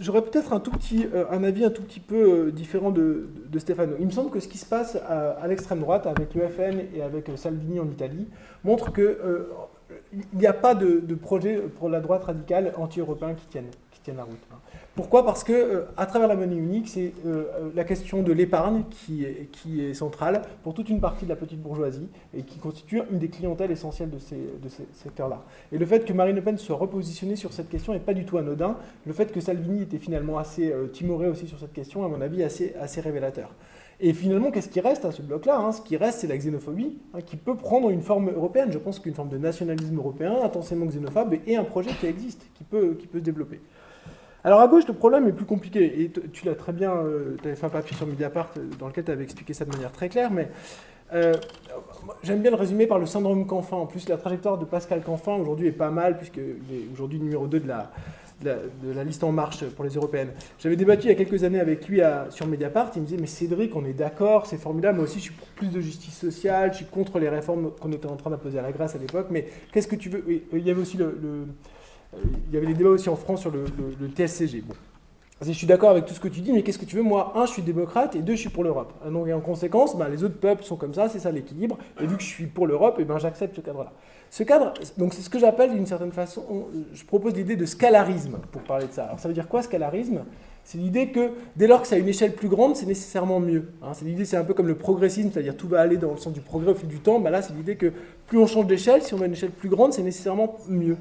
J'aurais peut-être un, tout petit, un avis un tout petit peu différent de, de, Stefano. Il me semble que ce qui se passe à, à l'extrême droite, avec le FN et avec Salvini en Italie, montre que il n'y a pas de, projet pour la droite radicale anti-européen qui tienne, qui tienne la route. Hein. Pourquoi? Parce que euh, à travers la monnaie unique, c'est euh, la question de l'épargne qui est, centrale pour toute une partie de la petite bourgeoisie et qui constitue une des clientèles essentielles de ces, secteurs-là. Et le fait que Marine Le Pen soit repositionnée sur cette question n'est pas du tout anodin. Le fait que Salvini était finalement assez euh, timoré aussi sur cette question, à mon avis, assez, assez révélateur. Et finalement, qu'est-ce qui reste à ce bloc-là hein? Ce qui reste, c'est la xénophobie, hein, qui peut prendre une forme européenne. Je pense qu'une forme de nationalisme européen, intensément xénophobe, est un projet qui existe, qui peut, qui peut se développer. Alors à gauche, le problème est plus compliqué. Et tu l'as très bien, euh, tu avais fait un papier sur Mediapart euh, dans lequel tu avais expliqué ça de manière très claire, mais euh, j'aime bien le résumer par le syndrome Canfin. En plus, la trajectoire de Pascal Canfin aujourd'hui est pas mal, puisqu'il est aujourd'hui numéro 2 de la, de la, liste en marche pour les européennes. J'avais débattu il y a quelques années avec lui sur Mediapart. Il me disait Mais Cédric, on est d'accord, c'est formidable. Moi aussi, je suis pour plus de justice sociale. Je suis contre les réformes qu'on était en train d'imposer à la grâce à l'époque. Mais qu'est-ce que tu veux? Il y avait aussi le, il y avait des débats aussi en France sur le, TSCG. Je suis d'accord avec tout ce que tu dis, mais qu'est-ce que tu veux? Moi, un, je suis démocrate, et deux, je suis pour l'Europe. Donc, en conséquence, bah, les autres peuples sont comme ça, c'est ça l'équilibre. Et vu que je suis pour l'Europe, et ben, j'accepte ce cadre-là. Ce cadre, donc c'est ce que j'appelle d'une certaine façon, je propose l'idée de scalarisme pour parler de ça. Alors ça veut dire quoi scalarisme? C'est l'idée que dès lors que ça a une échelle plus grande, c'est nécessairement mieux. Hein. c'est l'idée, c'est un peu comme le progressisme, c'est-à-dire tout va aller dans le sens du progrès au fil du temps. Bah là, c'est l'idée que plus on change d'échelle, si on a une échelle plus grande, c'est nécessairement mieux.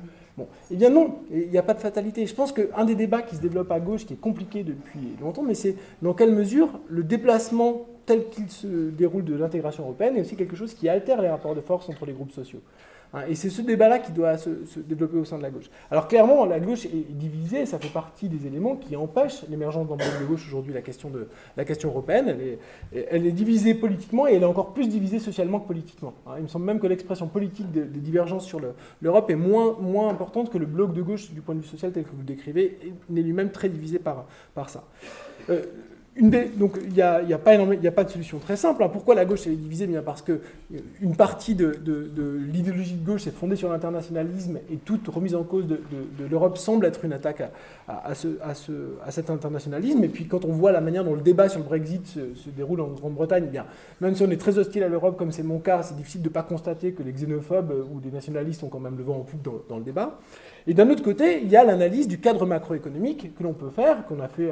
Eh bien non, il n'y a pas de fatalité. Je pense qu'un des débats qui se développe à gauche, qui est compliqué depuis longtemps, mais c'est dans quelle mesure le déplacement tel qu'il se déroule de l'intégration européenne est aussi quelque chose qui altère les rapports de force entre les groupes sociaux. Hein, et c'est ce débat-là qui doit se, développer au sein de la gauche. Alors clairement, la gauche est divisée, ça fait partie des éléments qui empêchent l'émergence d'un de gauche aujourd'hui, la question, la question européenne. Elle est, divisée politiquement et elle est encore plus divisée socialement que politiquement. Hein. Il me semble même que l'expression politique des de divergences sur l'Europe est moins, moins importante que le bloc de gauche du point de vue social tel que vous le décrivez, n'est lui-même très divisé par, par ça. Euh, donc il n'y a, pas de solution très simple. Hein. Pourquoi la gauche est divisée? Bien parce que euh, une partie de, l'idéologie de gauche est fondée sur l'internationalisme et toute remise en cause de, l'Europe semble être une attaque à, ce, à, cet internationalisme. Et puis quand on voit la manière dont le débat sur le Brexit se, déroule en Grande-Bretagne, eh bien même si on est très hostile à l'Europe, comme c'est mon cas, c'est difficile de ne pas constater que les xénophobes ou des nationalistes ont quand même le vent en poupe dans, dans le débat. Et d'un autre côté, il y a l'analyse du cadre macroéconomique que l'on peut faire, qu'on a fait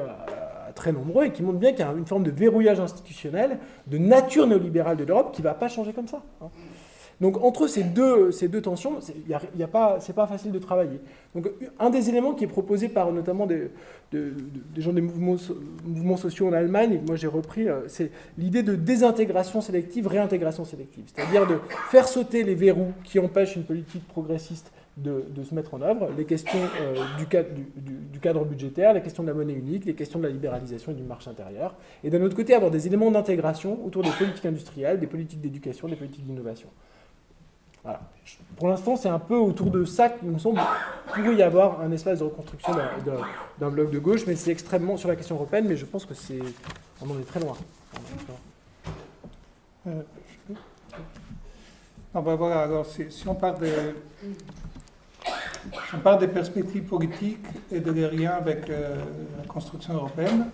très nombreux et qui montrent bien qu'il y a une forme de verrouillage institutionnel, de nature néolibérale de l'Europe qui ne va pas changer comme ça. Hein. Donc entre ces deux, ces deux tensions, ce n'est pas, pas facile de travailler. Donc un des éléments qui est proposé par notamment des, des gens des mouvements, mouvements, sociaux en Allemagne, et moi j'ai repris, euh, c'est l'idée de désintégration sélective, réintégration sélective. C'est-à-dire de faire sauter les verrous qui empêchent une politique progressiste de, se mettre en œuvre, les questions euh, du, cadre, budgétaire, les questions de la monnaie unique, les questions de la libéralisation et du marché intérieur, et d'un autre côté avoir des éléments d'intégration autour des politiques industrielles, des politiques d'éducation, des politiques d'innovation. Voilà. Pour l'instant, c'est un peu autour de ça qu'il me semble pourrait y avoir un espace de reconstruction d'un bloc de gauche, mais c'est extrêmement sur la question européenne, mais je pense que c'est on en est très loin. Euh, voilà, alors si, si on parle de on parle des perspectives politiques et de liens avec euh, la construction européenne.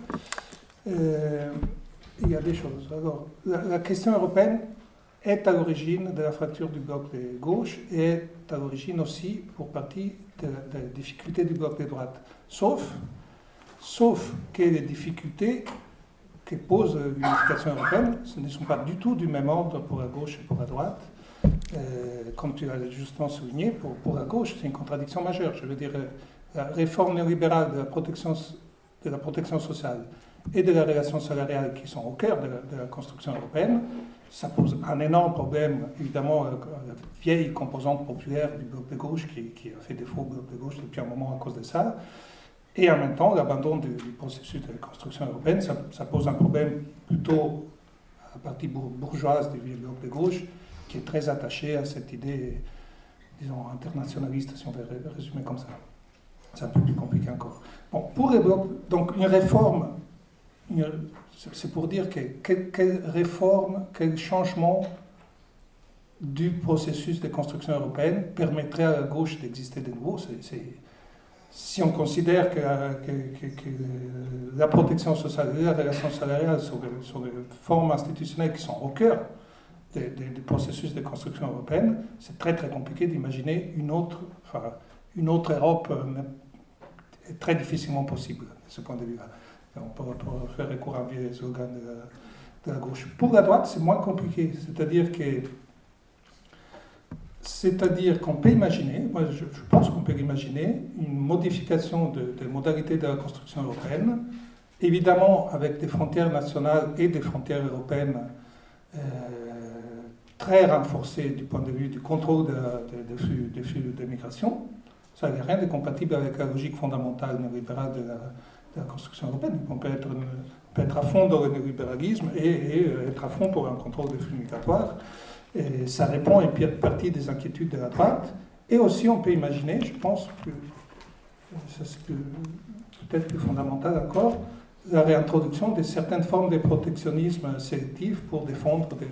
Euh, il y a des choses. Alors, la, question européenne est à l'origine de la fracture du bloc de gauche et est à l'origine aussi, pour partie, de, la difficulté du bloc de droite. Sauf, sauf que les difficultés que pose l'unification européenne, ce ne sont pas du tout du même ordre pour la gauche et pour la droite. Euh, comme tu l'as justement souligné, pour, pour la gauche, c'est une contradiction majeure. Je veux dire, la réforme néolibérale de la protection, sociale et de la relation salariale qui sont au cœur de la, construction européenne, ça pose un énorme problème, évidemment, la vieille composante populaire du bloc de gauche qui, qui, a fait défaut au bloc de gauche depuis un moment à cause de ça. Et en même temps, l'abandon du, processus de construction européenne, ça, ça, pose un problème plutôt à la partie bourgeoise du bloc de gauche, qui est très attaché à cette idée, disons, internationaliste, si on veut résumer comme ça. C'est un peu plus compliqué encore. Bon, pour donc une réforme, c'est pour dire que quelle réforme, quel changement du processus de construction européenne permettrait à la gauche d'exister de nouveau? si on considère que, la protection sociale et la relation salariale sont des formes institutionnelles qui sont au cœur du processus de construction européenne, c'est très très compliqué d'imaginer une autre, enfin, une autre Europe euh, très difficilement possible de ce point de vue-là. On peut, faire recours à vieux slogan de, la gauche. Pour la droite, c'est moins compliqué, c'est-à-dire que c'est-à-dire qu'on peut imaginer, moi je, pense qu'on peut imaginer une modification des modalités de la construction européenne, évidemment avec des frontières nationales et des frontières européennes euh, très renforcé du point de vue du contrôle des flux, de flux de migration. Ça n'a rien de compatible avec la logique fondamentale néolibérale de la, de la construction européenne. On peut être, peut être, à fond dans le néolibéralisme et, être à fond pour un contrôle des flux migratoires. Et ça répond à une partie des inquiétudes de la droite. Et aussi, on peut imaginer, je pense que c'est peut-être plus fondamental encore, la réintroduction de certaines formes de protectionnisme sélectif pour défendre des,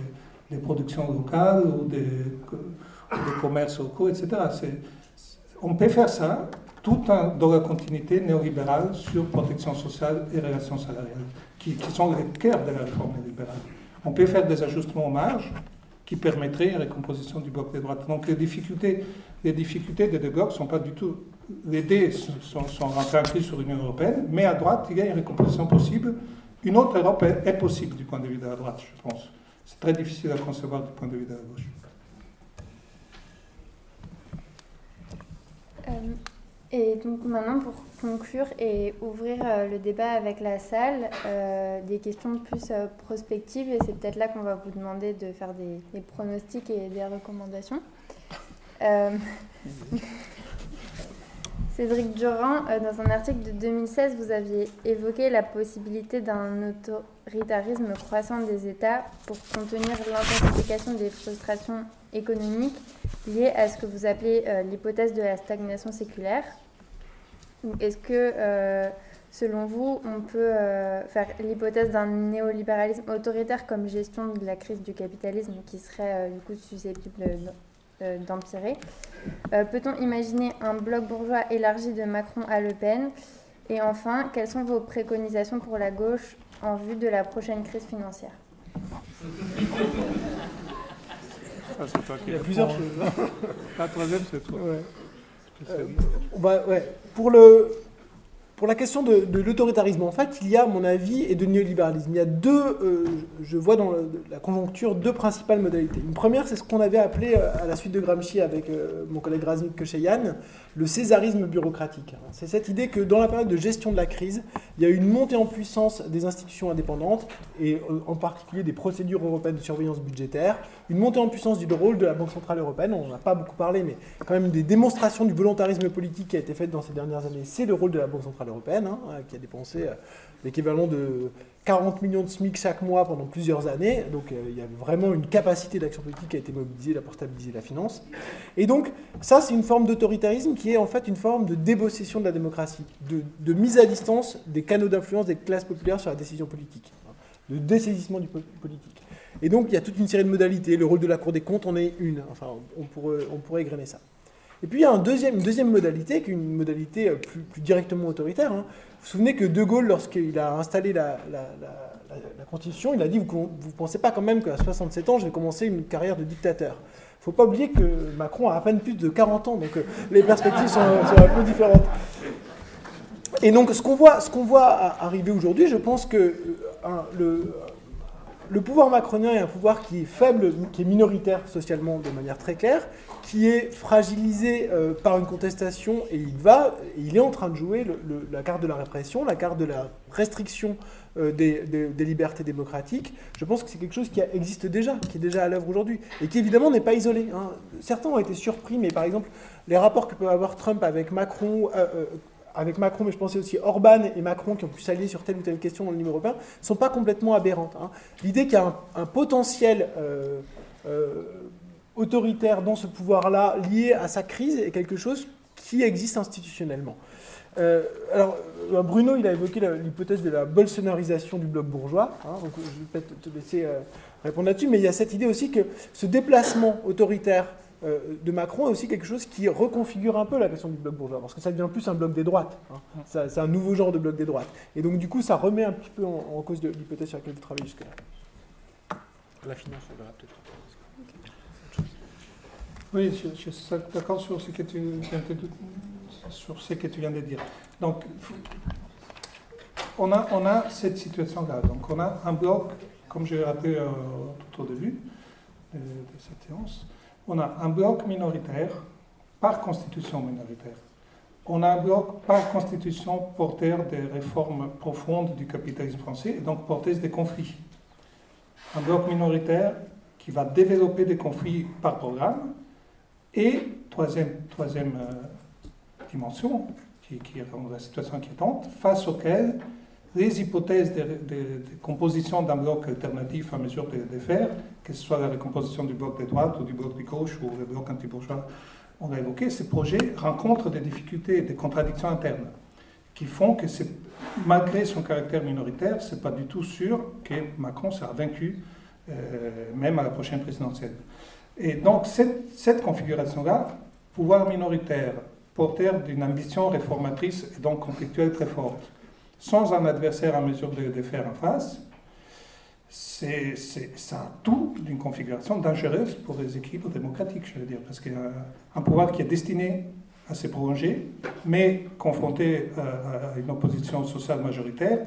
des productions locales ou des, commerces locaux, etc. on peut faire ça tout dans la continuité néolibérale sur protection sociale et relations salariales, qui, sont les cœurs de la réforme néolibérale. On peut faire des ajustements aux marges qui permettraient une récomposition du bloc des droites. Donc les difficultés, les difficultés de De ne sont pas du tout... Les dés sont, sont rentrés sur l'Union européenne, mais à droite, il y a une récomposition possible. Une autre Europe est possible du point de vue de la droite, je pense. C'est très difficile à concevoir du point de vue de la gauche. Euh, et donc maintenant, pour conclure et ouvrir euh, le débat avec la salle, euh, des questions plus prospectives, et c'est peut-être là qu'on va vous demander de faire des, des pronostics et des recommandations. Cédric Durand, dans un article de 2016, vous aviez évoqué la possibilité d'un autoritarisme croissant des États pour contenir l'intensification des frustrations économiques liées à ce que vous appelez euh, l'hypothèse de la stagnation séculaire. Est-ce que, euh, selon vous, on peut euh, faire l'hypothèse d'un néolibéralisme autoritaire comme gestion de la crise du capitalisme qui serait du coup susceptible d'empirer Peut-on imaginer un bloc bourgeois élargi de Macron à Le Pen? Et enfin, quelles sont vos préconisations pour la gauche en vue de la prochaine crise financière? Ah, Il y a plusieurs choses. La troisième, c'est toi. Euh, ouais. Pour le, pour la question de, l'autoritarisme, en fait, il y a, à mon avis, et de néolibéralisme, il y a deux, euh, je vois dans la conjoncture, deux principales modalités. Une première, c'est ce qu'on avait appelé, euh, à la suite de Gramsci avec euh, mon collègue Razmik Kocheyan, le césarisme bureaucratique. C'est cette idée que dans la période de gestion de la crise, il y a eu une montée en puissance des institutions indépendantes, et en particulier des procédures européennes de surveillance budgétaire, une montée en puissance du rôle de la Banque Centrale Européenne, on n'en a pas beaucoup parlé, mais quand même des démonstrations du volontarisme politique qui a été faite dans ces dernières années, c'est le rôle de la Banque Centrale européenne, hein, qui a dépensé euh, l'équivalent de 40 millions de SMIC chaque mois pendant plusieurs années. Donc euh, il y a vraiment une capacité d'action politique qui a été mobilisée là pour stabiliser la finance. Et donc ça, c'est une forme d'autoritarisme qui est en fait une forme de débossession de la démocratie, de, mise à distance des canaux d'influence des classes populaires sur la décision politique, de dessaisissement du politique. Et donc il y a toute une série de modalités. Le rôle de la Cour des comptes en est une. Enfin, on pourrait, on pourrait égrener ça. Et puis il y a une deuxième modalité, qui est une modalité euh, plus, directement autoritaire. Hein. Vous vous souvenez que De Gaulle, lorsqu'il a installé la, Constitution, il a dit Vous ne pensez pas quand même qu'à 67 ans, je vais commencer une carrière de dictateur Il ne faut pas oublier que Macron a à peine plus de 40 ans, donc euh, les perspectives sont, un peu différentes. Et donc ce qu'on voit, arriver aujourd'hui, je pense que euh, le pouvoir macronien est un pouvoir qui est faible, qui est minoritaire socialement de manière très claire, qui est fragilisé euh, par une contestation et il va, il est en train de jouer la carte de la répression, la carte de la restriction euh, des, libertés démocratiques. Je pense que c'est quelque chose qui existe déjà, qui est déjà à l'œuvre aujourd'hui et qui évidemment n'est pas isolé. Hein. Certains ont été surpris, mais par exemple les rapports que peut avoir Trump avec Macron. Euh, avec Macron, mais je pensais aussi Orban et Macron qui ont pu s'allier sur telle ou telle question dans le niveau européen, ne sont pas complètement aberrantes. Hein. L'idée qu'il y a un, potentiel autoritaire dans ce pouvoir-là lié à sa crise est quelque chose qui existe institutionnellement. Euh, alors, Bruno, il a évoqué l'hypothèse de la bolsonarisation du bloc bourgeois. Hein, donc je vais peut-être te laisser répondre là-dessus, mais il y a cette idée aussi que ce déplacement autoritaire euh, de Macron est aussi quelque chose qui reconfigure un peu la question du bloc bourgeois, parce que ça devient plus un bloc des droites. Hein. C'est un nouveau genre de bloc des droites. Et donc, du coup, ça remet un petit peu en, cause l'hypothèse sur laquelle vous travaillez jusque-là. La finance, on verra peut-être. Oui, je, suis d'accord sur ce que tu viens de dire. Donc, on a, on a cette situation-là. Donc, on a un bloc, comme je l'ai rappelé euh, tout au début euh, de cette séance, on a un bloc minoritaire par constitution minoritaire. On a un bloc par constitution porteur des réformes profondes du capitalisme français et donc porteur des conflits. Un bloc minoritaire qui va développer des conflits par programme. Et troisième, euh, dimension, qui, est la situation inquiétante, face auquel les hypothèses de, composition d'un bloc alternatif à mesure de, faire, que ce soit la recomposition du bloc de droite ou du bloc de gauche ou le bloc anti-bourgeois, on a évoqué, ces projets rencontrent des difficultés, des contradictions internes, qui font que malgré son caractère minoritaire, ce n'est pas du tout sûr que Macron sera vaincu, euh, même à la prochaine présidentielle. Et donc cette, configuration-là, pouvoir minoritaire, porteur d'une ambition réformatrice et donc conflictuelle très forte, sans un adversaire en mesure de, de faire en face, c'est un tout d'une configuration dangereuse pour les équipes démocratiques, je veux dire, parce qu'un pouvoir qui est destiné à se prolonger, mais confronté à, une opposition sociale majoritaire,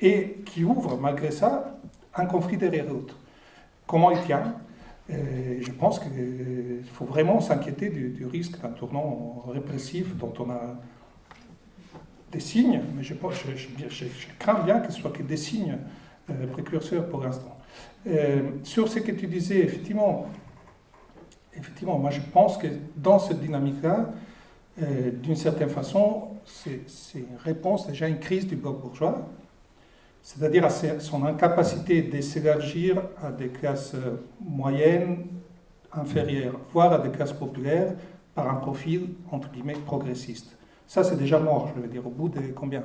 et qui ouvre malgré ça un conflit derrière l'autre. Comment il tient? Je pense qu'il faut vraiment s'inquiéter du, risque d'un tournant répressif dont on a des signes, mais je, je, je crains bien ce soit que des signes euh, précurseur pour l'instant. Euh, sur ce que tu disais, effectivement, effectivement, moi je pense que dans cette dynamique-là, euh, d'une certaine façon, c'est une réponse déjà à une crise du bloc bourgeois, c'est-à-dire à son incapacité de s'élargir à des classes moyennes, inférieures, voire à des classes populaires, par un profil, entre guillemets, progressiste. Ça, c'est déjà mort, je veux dire, au bout de combien?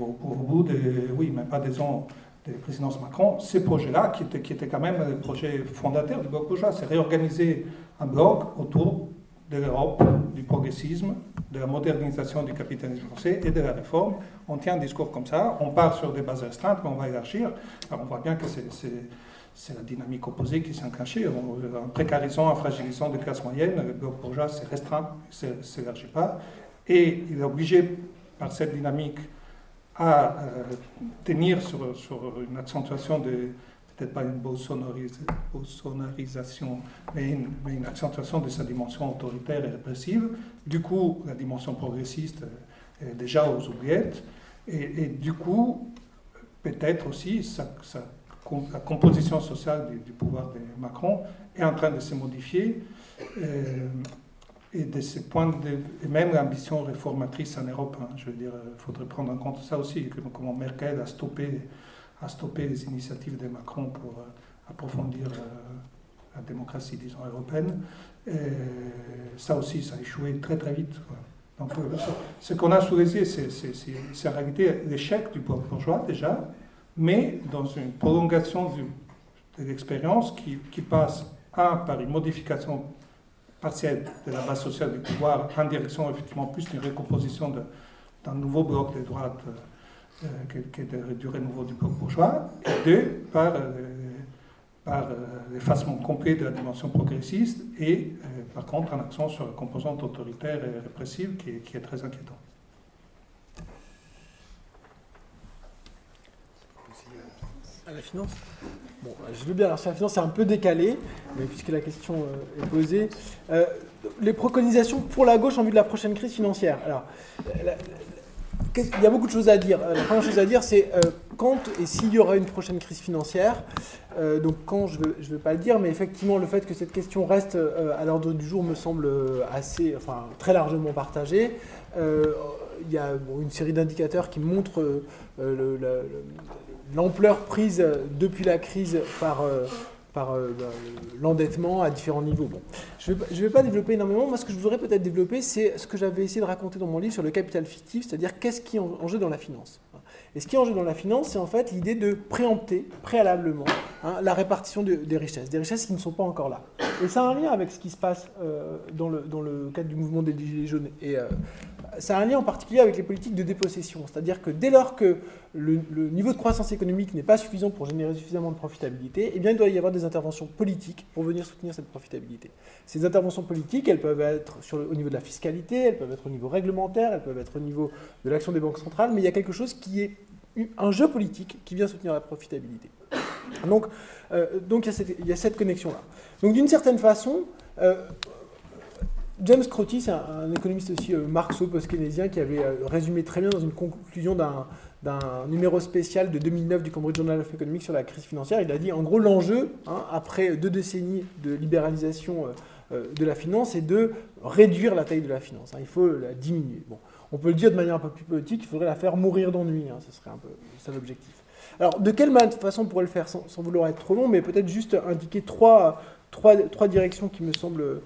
Au, bout de, oui, même pas des ans de présidence Macron, ces projets-là, qui étaient, qui étaient quand même des projets fondateurs du bloc bourgeois, c'est réorganiser un bloc autour de l'Europe, du progressisme, de la modernisation du capitalisme français et de la réforme. On tient un discours comme ça, on part sur des bases restreintes, mais on va élargir. Alors on voit bien que c'est la dynamique opposée qui s'est enclenchée. En précarisant, en fragilisant des classes moyennes, le bourgeois s'est restreint, ne s'élargit pas. Et il est obligé par cette dynamique à euh, tenir sur, sur, une accentuation de, peut-être pas une bolsonarisation, mais une, mais une, accentuation de sa dimension autoritaire et répressive. Du coup, la dimension progressiste est déjà aux oubliettes. Et, du coup, peut-être aussi, sa, la composition sociale du, pouvoir de Macron est en train de se modifier. Euh, et de de, et même l'ambition réformatrice en Europe. Hein, je veux dire, il faudrait prendre en compte ça aussi, comment Merkel a stoppé, a stoppé les initiatives de Macron pour euh, approfondir euh, la démocratie, disons, européenne. Ça aussi, ça a échoué très très vite. Donc, euh, ce qu'on a sous les yeux, c'est en réalité l'échec du peuple bourgeois déjà, mais dans une prolongation de l'expérience qui, qui passe, un, par une modification partielle de la base sociale du pouvoir en direction effectivement plus d'une recomposition d'un nouveau bloc de droite euh, que, du renouveau du bloc bourgeois, et deux, par, euh, euh, l'effacement complet de la dimension progressiste et par contre un accent sur la composante autoritaire et répressive qui est, très inquiétant. À la finance Bon, je veux bien, alors sur la finance, c'est un peu décalé, mais puisque la question est posée. Les préconisations pour la gauche en vue de la prochaine crise financière. Alors, il y a beaucoup de choses à dire. Euh, la première chose à dire, c'est quand et s'il y aura une prochaine crise financière. donc, quand, je ne veux, pas le dire, mais effectivement, le fait que cette question reste à l'ordre du jour me semble assez, enfin, très largement partagé. il y a une série d'indicateurs qui montrent le, l'ampleur prise depuis la crise par, euh, par euh, bah, l'endettement à différents niveaux. Bon. Je ne vais, pas développer énormément. Moi, ce que je voudrais peut-être développer, c'est ce que j'avais essayé de raconter dans mon livre sur le capital fictif, c'est-à-dire qu'est-ce qui est en jeu dans la finance. Et ce qui est en jeu dans la finance, c'est en fait l'idée de préempter préalablement hein, la répartition des richesses, des richesses qui ne sont pas encore là. Et ça a un lien avec ce qui se passe euh, dans, le, cadre du mouvement des Gilets jaunes. Ça a un lien en particulier avec les politiques de dépossession. C'est-à-dire que dès lors que le, niveau de croissance économique n'est pas suffisant pour générer suffisamment de profitabilité, eh bien, il doit y avoir des interventions politiques pour venir soutenir cette profitabilité. Ces interventions politiques, elles peuvent être au niveau de la fiscalité, elles peuvent être au niveau réglementaire, elles peuvent être au niveau de l'action des banques centrales, mais il y a quelque chose qui est un jeu politique qui vient soutenir la profitabilité. Donc, euh, donc il, y a cette, connexion-là. Donc d'une certaine façon, euh, James Crotty, c'est un, économiste aussi euh, marxo-post-keynésien qui avait euh, résumé très bien dans une conclusion d'un numéro spécial de 2009 du Cambridge Journal of Economics sur la crise financière. Il a dit en gros l'enjeu, hein, après deux décennies de libéralisation euh, de la finance, est de réduire la taille de la finance. Hein. il faut la diminuer. Bon, on peut le dire de manière un peu plus politique, il faudrait la faire mourir d'ennui. Hein, ce serait un peu ça l'objectif. Alors, de quelle façon on pourrait le faire sans, sans, vouloir être trop long, mais peut-être juste indiquer trois trois, trois directions qui me semblent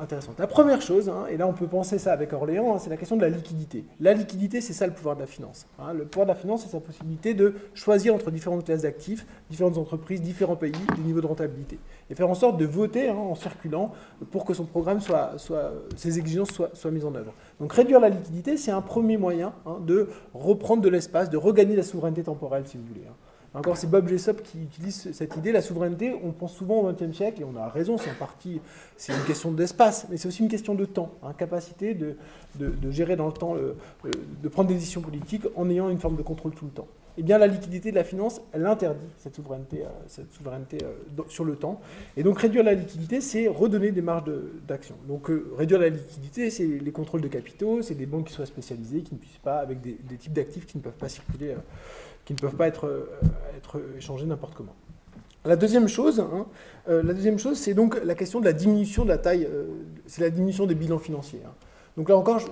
intéressantes. La première chose, hein, et là on peut penser ça avec Orléans, hein, c'est la question de la liquidité. La liquidité, c'est ça le pouvoir de la finance. Hein. Le pouvoir de la finance, c'est sa possibilité de choisir entre différentes classes d'actifs, différentes entreprises, différents pays, du niveau de rentabilité. Et faire en sorte de voter en circulant pour que son programme soit, soit ses exigences soient, soient, mises en œuvre. Donc réduire la liquidité, c'est un premier moyen de reprendre de l'espace, de regagner la souveraineté temporelle, si vous voulez. Encore, c'est Bob Jessop qui utilise cette idée. La souveraineté, on pense souvent au XXe siècle, et on a raison, c'est en partie, c'est une question d'espace, mais c'est aussi une question de temps, hein, capacité de, gérer dans le temps, de prendre des décisions politiques en ayant une forme de contrôle tout le temps. Eh bien, la liquidité de la finance, elle interdit cette souveraineté, euh, cette souveraineté euh, sur le temps. Et donc, réduire la liquidité, c'est redonner des marges d'action. donc, euh, réduire la liquidité, c'est les contrôles de capitaux, c'est des banques qui soient spécialisées, qui ne puissent pas, avec des, types d'actifs qui ne peuvent pas circuler qui ne peuvent pas être, euh, être échangés n'importe comment. La deuxième chose, hein, euh, la deuxième chose, c'est donc la question de la diminution de la taille, euh, c'est la diminution des bilans financiers. Hein. Donc là encore, je,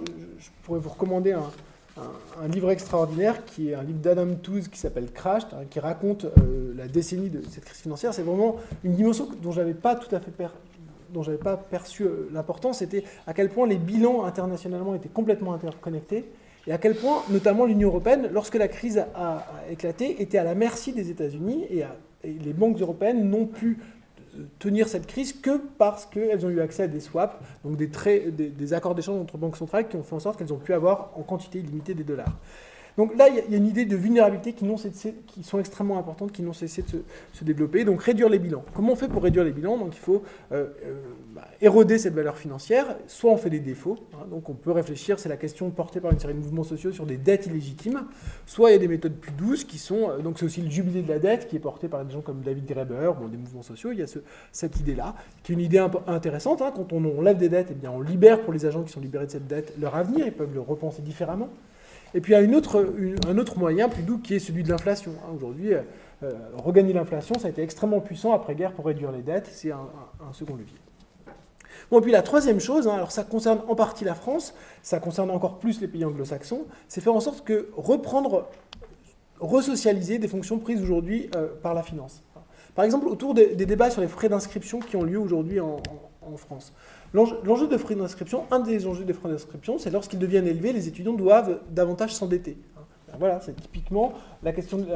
pourrais vous recommander un, livre extraordinaire qui est un livre d'Adam Tooze qui s'appelle Crash, hein, qui raconte la décennie de cette crise financière. C'est vraiment une dimension dont j'avais pas tout à fait j'avais pas perçu l'importance, c'était à quel point les bilans internationalement étaient complètement interconnectés et à quel point, notamment l'Union européenne, lorsque la crise a, éclaté, était à la merci des États-Unis et, les banques européennes n'ont pu euh, tenir cette crise que parce qu'elles ont eu accès à des swaps, donc des, des accords d'échange entre banques centrales qui ont fait en sorte qu'elles ont pu avoir en quantité illimitée des dollars. Donc là, il y a une idée de vulnérabilité qui, qui sont extrêmement importantes, qui n'ont cessé de se, développer. Donc réduire les bilans. Comment on fait pour réduire les bilans? Donc il faut euh, euh, bah, éroder cette valeur financière. Soit on fait des défauts, hein. donc on peut réfléchir, c'est la question portée par une série de mouvements sociaux sur des dettes illégitimes. Soit il y a des méthodes plus douces qui sont, euh, donc c'est aussi le jubilé de la dette qui est porté par des gens comme David Graeber, des mouvements sociaux. Il y a cette idée-là, qui est une idée intéressante. Hein. Quand on, lève des dettes, eh bien on libère pour les agents qui sont libérés de cette dette leur avenir, ils peuvent le repenser différemment. Et puis il y a un autre moyen plus doux qui est celui de l'inflation. Hein. Aujourd'hui, euh, euh, regagner l'inflation, ça a été extrêmement puissant après-guerre pour réduire les dettes. C'est un, second levier. Bon, et puis la troisième chose, hein, alors ça concerne en partie la France, ça concerne encore plus les pays anglo-saxons, c'est faire en sorte que reprendre, resocialiser des fonctions prises aujourd'hui euh, par la finance. Par exemple, autour des, débats sur les frais d'inscription qui ont lieu aujourd'hui en, France. L'enjeu de frais d'inscription, un des enjeux des frais d'inscription, c'est lorsqu'ils deviennent élevés, les étudiants doivent davantage s'endetter. Voilà, c'est typiquement la question de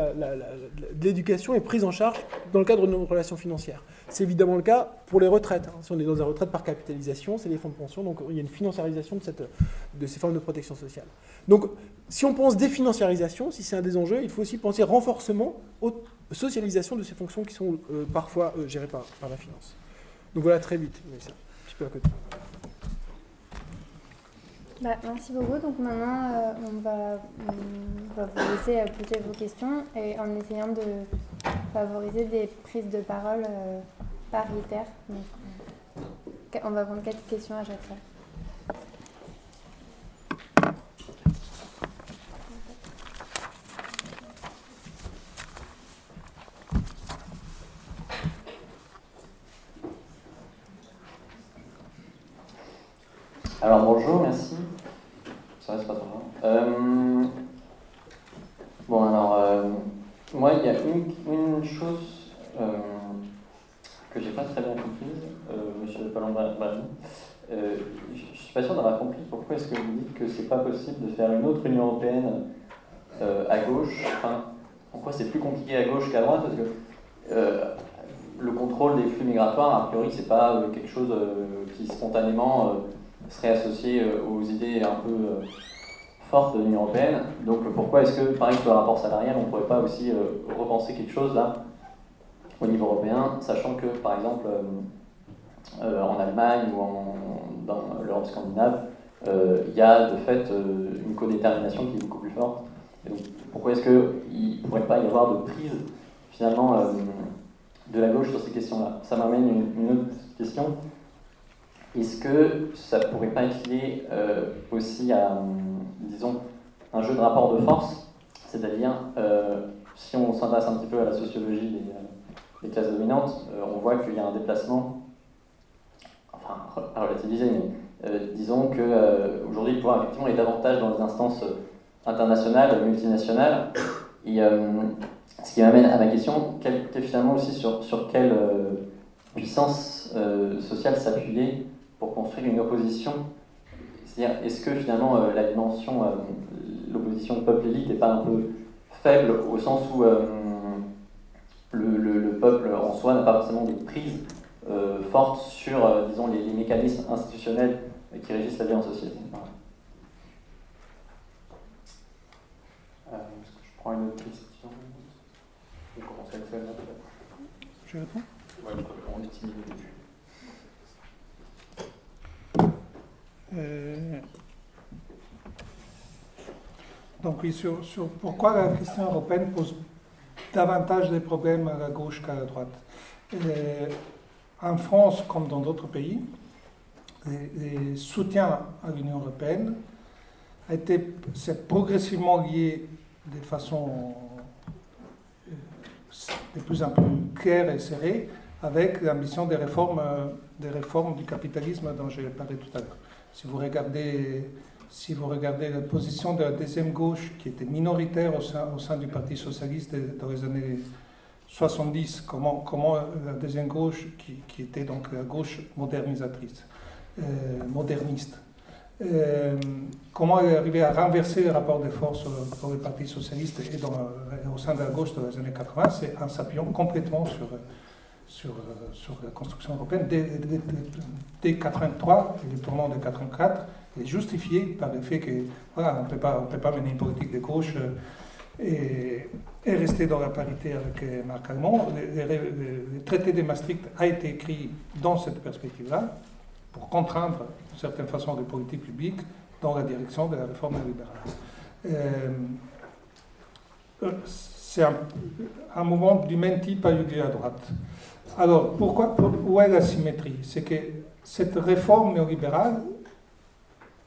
l'éducation est prise en charge dans le cadre de nos relations financières. C'est évidemment le cas pour les retraites. Hein. Si on est dans une retraite par capitalisation, c'est les fonds de pension, donc il y a une financiarisation de, cette, de ces formes de protection sociale. Donc, si on pense définanciarisation, si c'est un des enjeux, il faut aussi penser renforcement, socialisation de ces fonctions qui sont euh, parfois euh, gérées par, la finance. Donc voilà, très vite. Mais. Bah, merci beaucoup. Donc maintenant, euh, on, va, vous laisser euh, poser vos questions et en essayant de favoriser des prises de parole euh, paritaires. on va prendre quatre questions à chaque fois. Alors bonjour, merci. Ça reste pas trop long. Euh, bon alors, euh, moi il y a une, chose euh, que j'ai pas très bien comprise, monsieur de Palombrani. je suis pas sûr d'avoir compris pourquoi est-ce que vous dites que c'est pas possible de faire une autre Union Européenne à gauche. Enfin, pourquoi c'est plus compliqué à gauche qu'à droite? Parce que le contrôle des flux migratoires, a priori, c'est pas quelque chose qui spontanément serait associé euh, aux idées un peu euh, fortes de l'Union européenne. Donc pourquoi est-ce que, par exemple, le rapport salarial, on ne pourrait pas aussi euh, repenser quelque chose là, au niveau européen, sachant que, par exemple, en Allemagne ou en, dans l'Europe scandinave, il y a de fait une codétermination qui est beaucoup plus forte. donc, pourquoi est-ce qu'il ne pourrait pas y avoir de prise, finalement, de la gauche sur ces questions-là? Ça m'amène une autre question. Est-ce que ça pourrait pas être lié euh, aussi à, hum, disons, un jeu de rapport de force? C'est-à-dire, euh, si on s'intéresse un petit peu à la sociologie des, euh, classes dominantes, on voit qu'il y a un déplacement, enfin, à relativiser, mais disons qu'aujourd'hui, le pouvoir effectivement est davantage dans les instances internationales, multinationales. Et ce qui m'amène à ma question, quel, finalement aussi sur, sur quel puissance sociale s'appuyer pour construire une opposition C'est-à-dire, est-ce que finalement la dimension, l'opposition peuple-élite n'est pas un peu faible au sens où le, peuple en soi n'a pas forcément de prise forte sur, disons, les, mécanismes institutionnels qui régissent la vie en société? Je prends une autre question? On commence avec celle-là peut-être. Je réponds Oui, on est timide au début. Euh... Donc oui, sur, pourquoi la question européenne pose davantage de problèmes à la gauche qu'à la droite. En France, comme dans d'autres pays, les, soutiens à l'Union européenne été progressivement lié de façon euh, de plus en plus claire et serrée avec l'ambition des réformes, euh, des réformes du capitalisme dont j'ai parlé tout à l'heure. Si vous regardez, si vous regardez la position de la deuxième gauche, qui était minoritaire au sein, au sein du Parti socialiste dans les années 70, comment, comment la deuxième gauche, qui, qui était donc la gauche modernisatrice, euh, moderniste, euh, comment elle est arrivée à renverser le rapport de force dans le Parti socialiste et dans, au sein de la gauche dans les années 80, c'est en s'appuyant complètement sur, sur, sur, la construction européenne. Dès, dès, 83, le tournant de 84, est justifié par le fait que voilà, ne peut pas mener une politique de gauche et, et, rester dans la parité avec Marc Allemand. Le, traité de Maastricht a été écrit dans cette perspective-là pour contraindre d'une certaine façon les politiques publiques dans la direction de la réforme libérale. Euh, euh, c'est un, un, mouvement du même type a eu lieu à droite. Alors, pourquoi, où est la symétrie? C'est que cette réforme néolibérale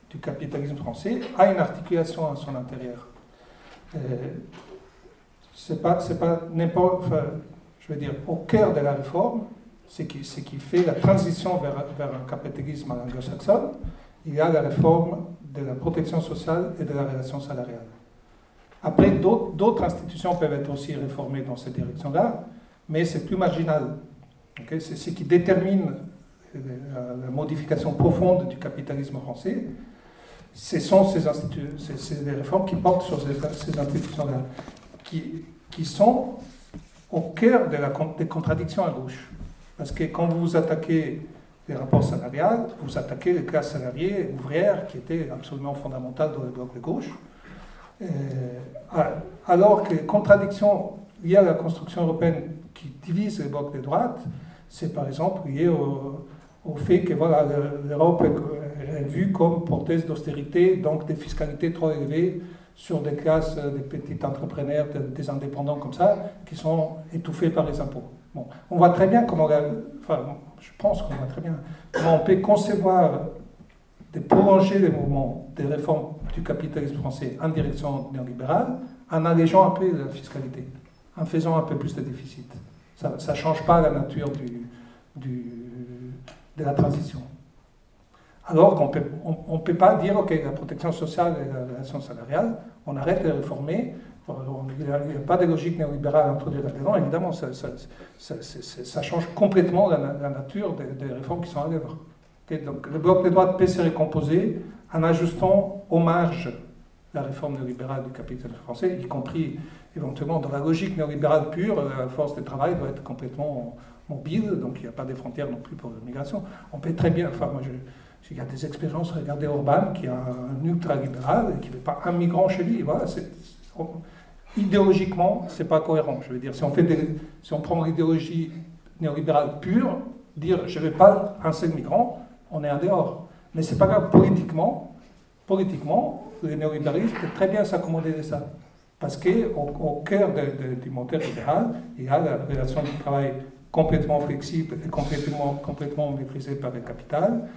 du capitalisme français a une articulation à son intérieur. Euh, c'est pas, pas n'importe, je veux dire, au cœur de la réforme, ce qui, qui fait la transition vers, vers un capitalisme anglo-saxon, il y a la réforme de la protection sociale et de la relation salariale. Après, d'autres institutions peuvent être aussi réformées dans cette direction-là, mais c'est plus marginal. C'est ce qui détermine la, modification profonde du capitalisme français. Ce sont ces, ces, réformes qui portent sur ces, institutions-là, qui, sont au cœur des contradictions à gauche. Parce que quand vous attaquez les rapports salariales, vous attaquez les classes salariées ouvrières qui étaient absolument fondamentales dans le bloc de gauche. Euh, alors que les contradictions liées à la construction européenne qui divise le bloc de droite, c'est par exemple lié au, fait que voilà, l'Europe est, vue comme porteuse d'austérité, donc des fiscalités trop élevées sur des classes, des petits entrepreneurs, des indépendants comme ça, qui sont étouffés par les impôts. Bon, on voit très bien comment, enfin, je pense qu'on voit très bien comment on peut concevoir de prolonger les mouvements des réformes du capitalisme français en direction néolibérale en allégeant un peu la fiscalité, en faisant un peu plus de déficit. Ça ne change pas la nature de la transition. Alors qu'on ne peut pas dire, OK, la protection sociale et la relation salariale, on arrête de réformer, il n'y a, pas de logique néolibérale à introduire là-dedans. Évidemment, ça, change complètement la, nature des, réformes qui sont à l'œuvre. donc, le bloc de droite peut se récomposer en ajustant aux marges la réforme néolibérale du capitalisme français, y compris éventuellement dans la logique néolibérale pure, la force de travail doit être complètement mobile, donc il n'y a pas de frontières non plus pour l'immigration. On peut très bien, enfin moi je, il y a des expériences, regardez Orban qui est un ultra-libéral et qui ne veut pas un migrant chez lui. Voilà, idéologiquement, c'est pas cohérent. Je veux dire, si on, fait si on prend l'idéologie néolibérale pure, dire je ne vais pas un seul migrant, on est en dehors. Mais c'est pas grave, politiquement, politiquement, les néolibéralistes peuvent très bien s'accommoder de ça. Parce qu'au au cœur du moteur libéral, il y a la relation du travail complètement flexible et complètement, complètement maîtrisée par le capital,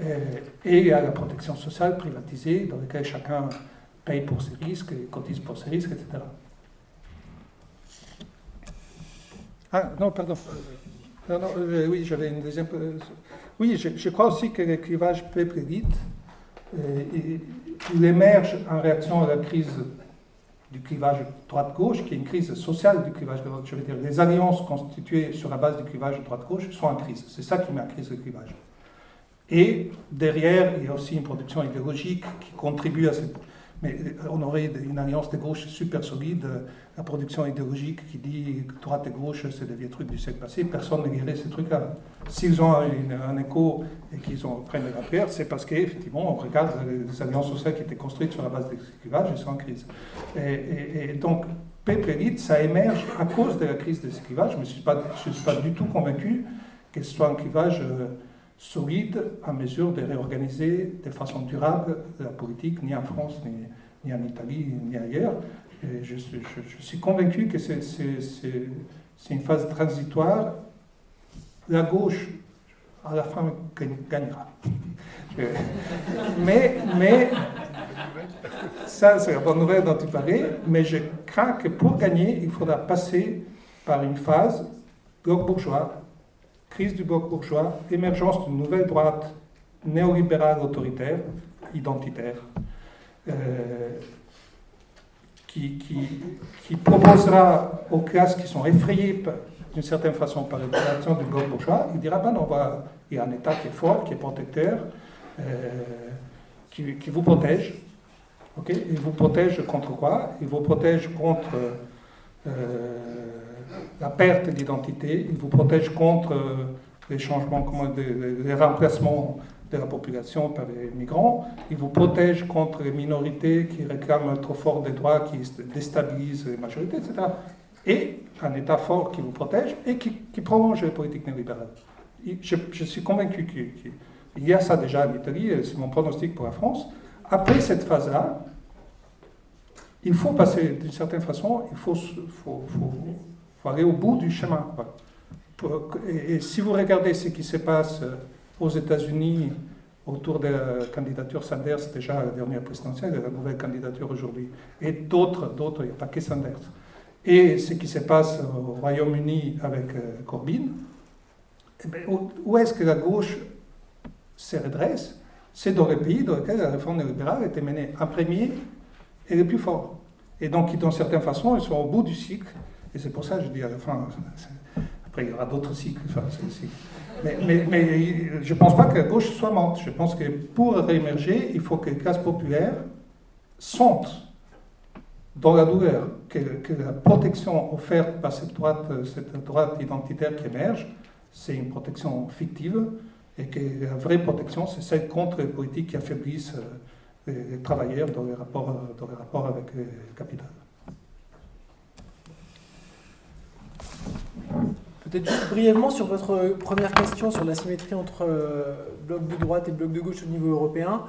euh, et il y a la protection sociale privatisée dans laquelle chacun paye pour ses risques, cotise pour ses risques, etc. Ah, non, pardon. Non, euh, oui, j'avais une deuxième. Euh, oui, je, crois aussi que le clivage peuple-élite, euh, il émerge en réaction à la crise du clivage droite-gauche, qui est une crise sociale du clivage droite. Je veux dire, les alliances constituées sur la base du clivage droite-gauche sont en crise. C'est ça qui met en crise le clivage. Et derrière, il y a aussi une production idéologique qui contribue à cette mais on aurait une alliance de gauche super solide, la production idéologique qui dit droite et gauche, c'est des vieux trucs du siècle passé, personne ne guérit ces trucs-là. S'ils ont un écho et qu'ils prennent la pierre, c'est parce qu'effectivement, on regarde les alliances sociales qui étaient construites sur la base des clivages et sont en crise. Et, donc, Pépérite, ça émerge à cause de la crise des clivages. Je ne suis pas du tout convaincu que ce soit un clivage. Euh, solide à mesure de réorganiser de façon durable la politique, ni en France, ni, en Italie, ni ailleurs. je, suis, convaincu que c'est une phase transitoire. La gauche, à la fin, gagnera. mais, mais ça, c'est la bonne nouvelle dont tu parlais, mais je crains que pour gagner, il faudra passer par une phase bourgeois crise du bloc bourgeois, émergence d'une nouvelle droite néolibérale autoritaire, identitaire, euh, qui, qui, proposera aux classes qui sont effrayées d'une certaine façon par l'évolution du bloc bourgeois, il dira, ben non, il y a un État qui est fort, qui est protecteur, euh, qui, qui, vous protège. il vous protège contre quoi? Il vous protège contre... Euh, la perte d'identité, il vous protège contre euh, les changements, les remplacements de la population par les migrants, il vous protège contre les minorités qui réclament trop fort des droits, qui déstabilisent les majorités, etc. Et un État fort qui vous protège et qui, prolonge les politiques néolibérales. Je, suis convaincu qu'il y a ça déjà en Italie, c'est mon pronostic pour la France. Après cette phase-là, il faut passer d'une certaine façon, il faut faut aller au bout du chemin. Et, si vous regardez ce qui se passe euh, aux États-Unis autour de la candidature Sanders, déjà la dernière présidentielle, et la nouvelle candidature aujourd'hui, et d'autres, d'autres, il n'y a pas que Sanders, et ce qui se passe au Royaume-Uni avec euh, Corbyn, eh bien, où est-ce que la gauche se redresse? C'est dans les pays dans lesquels la réforme libérale a été menée en premier et le plus fort. Et donc, d'une certaine façon, ils sont au bout du cycle et c'est pour ça que je dis à après il y aura d'autres cycles. Mais, je ne pense pas que la gauche soit morte. Je pense que pour réémerger, il faut que les classes populaires sentent dans la douleur que, la protection offerte par cette droite, identitaire qui émerge, c'est une protection fictive et que la vraie protection, c'est celle contre les politiques qui affaiblissent euh, les, travailleurs dans les rapports avec le capital. Peut-être juste brièvement sur votre première question sur la symétrie entre euh, bloc de droite et bloc de gauche au niveau européen.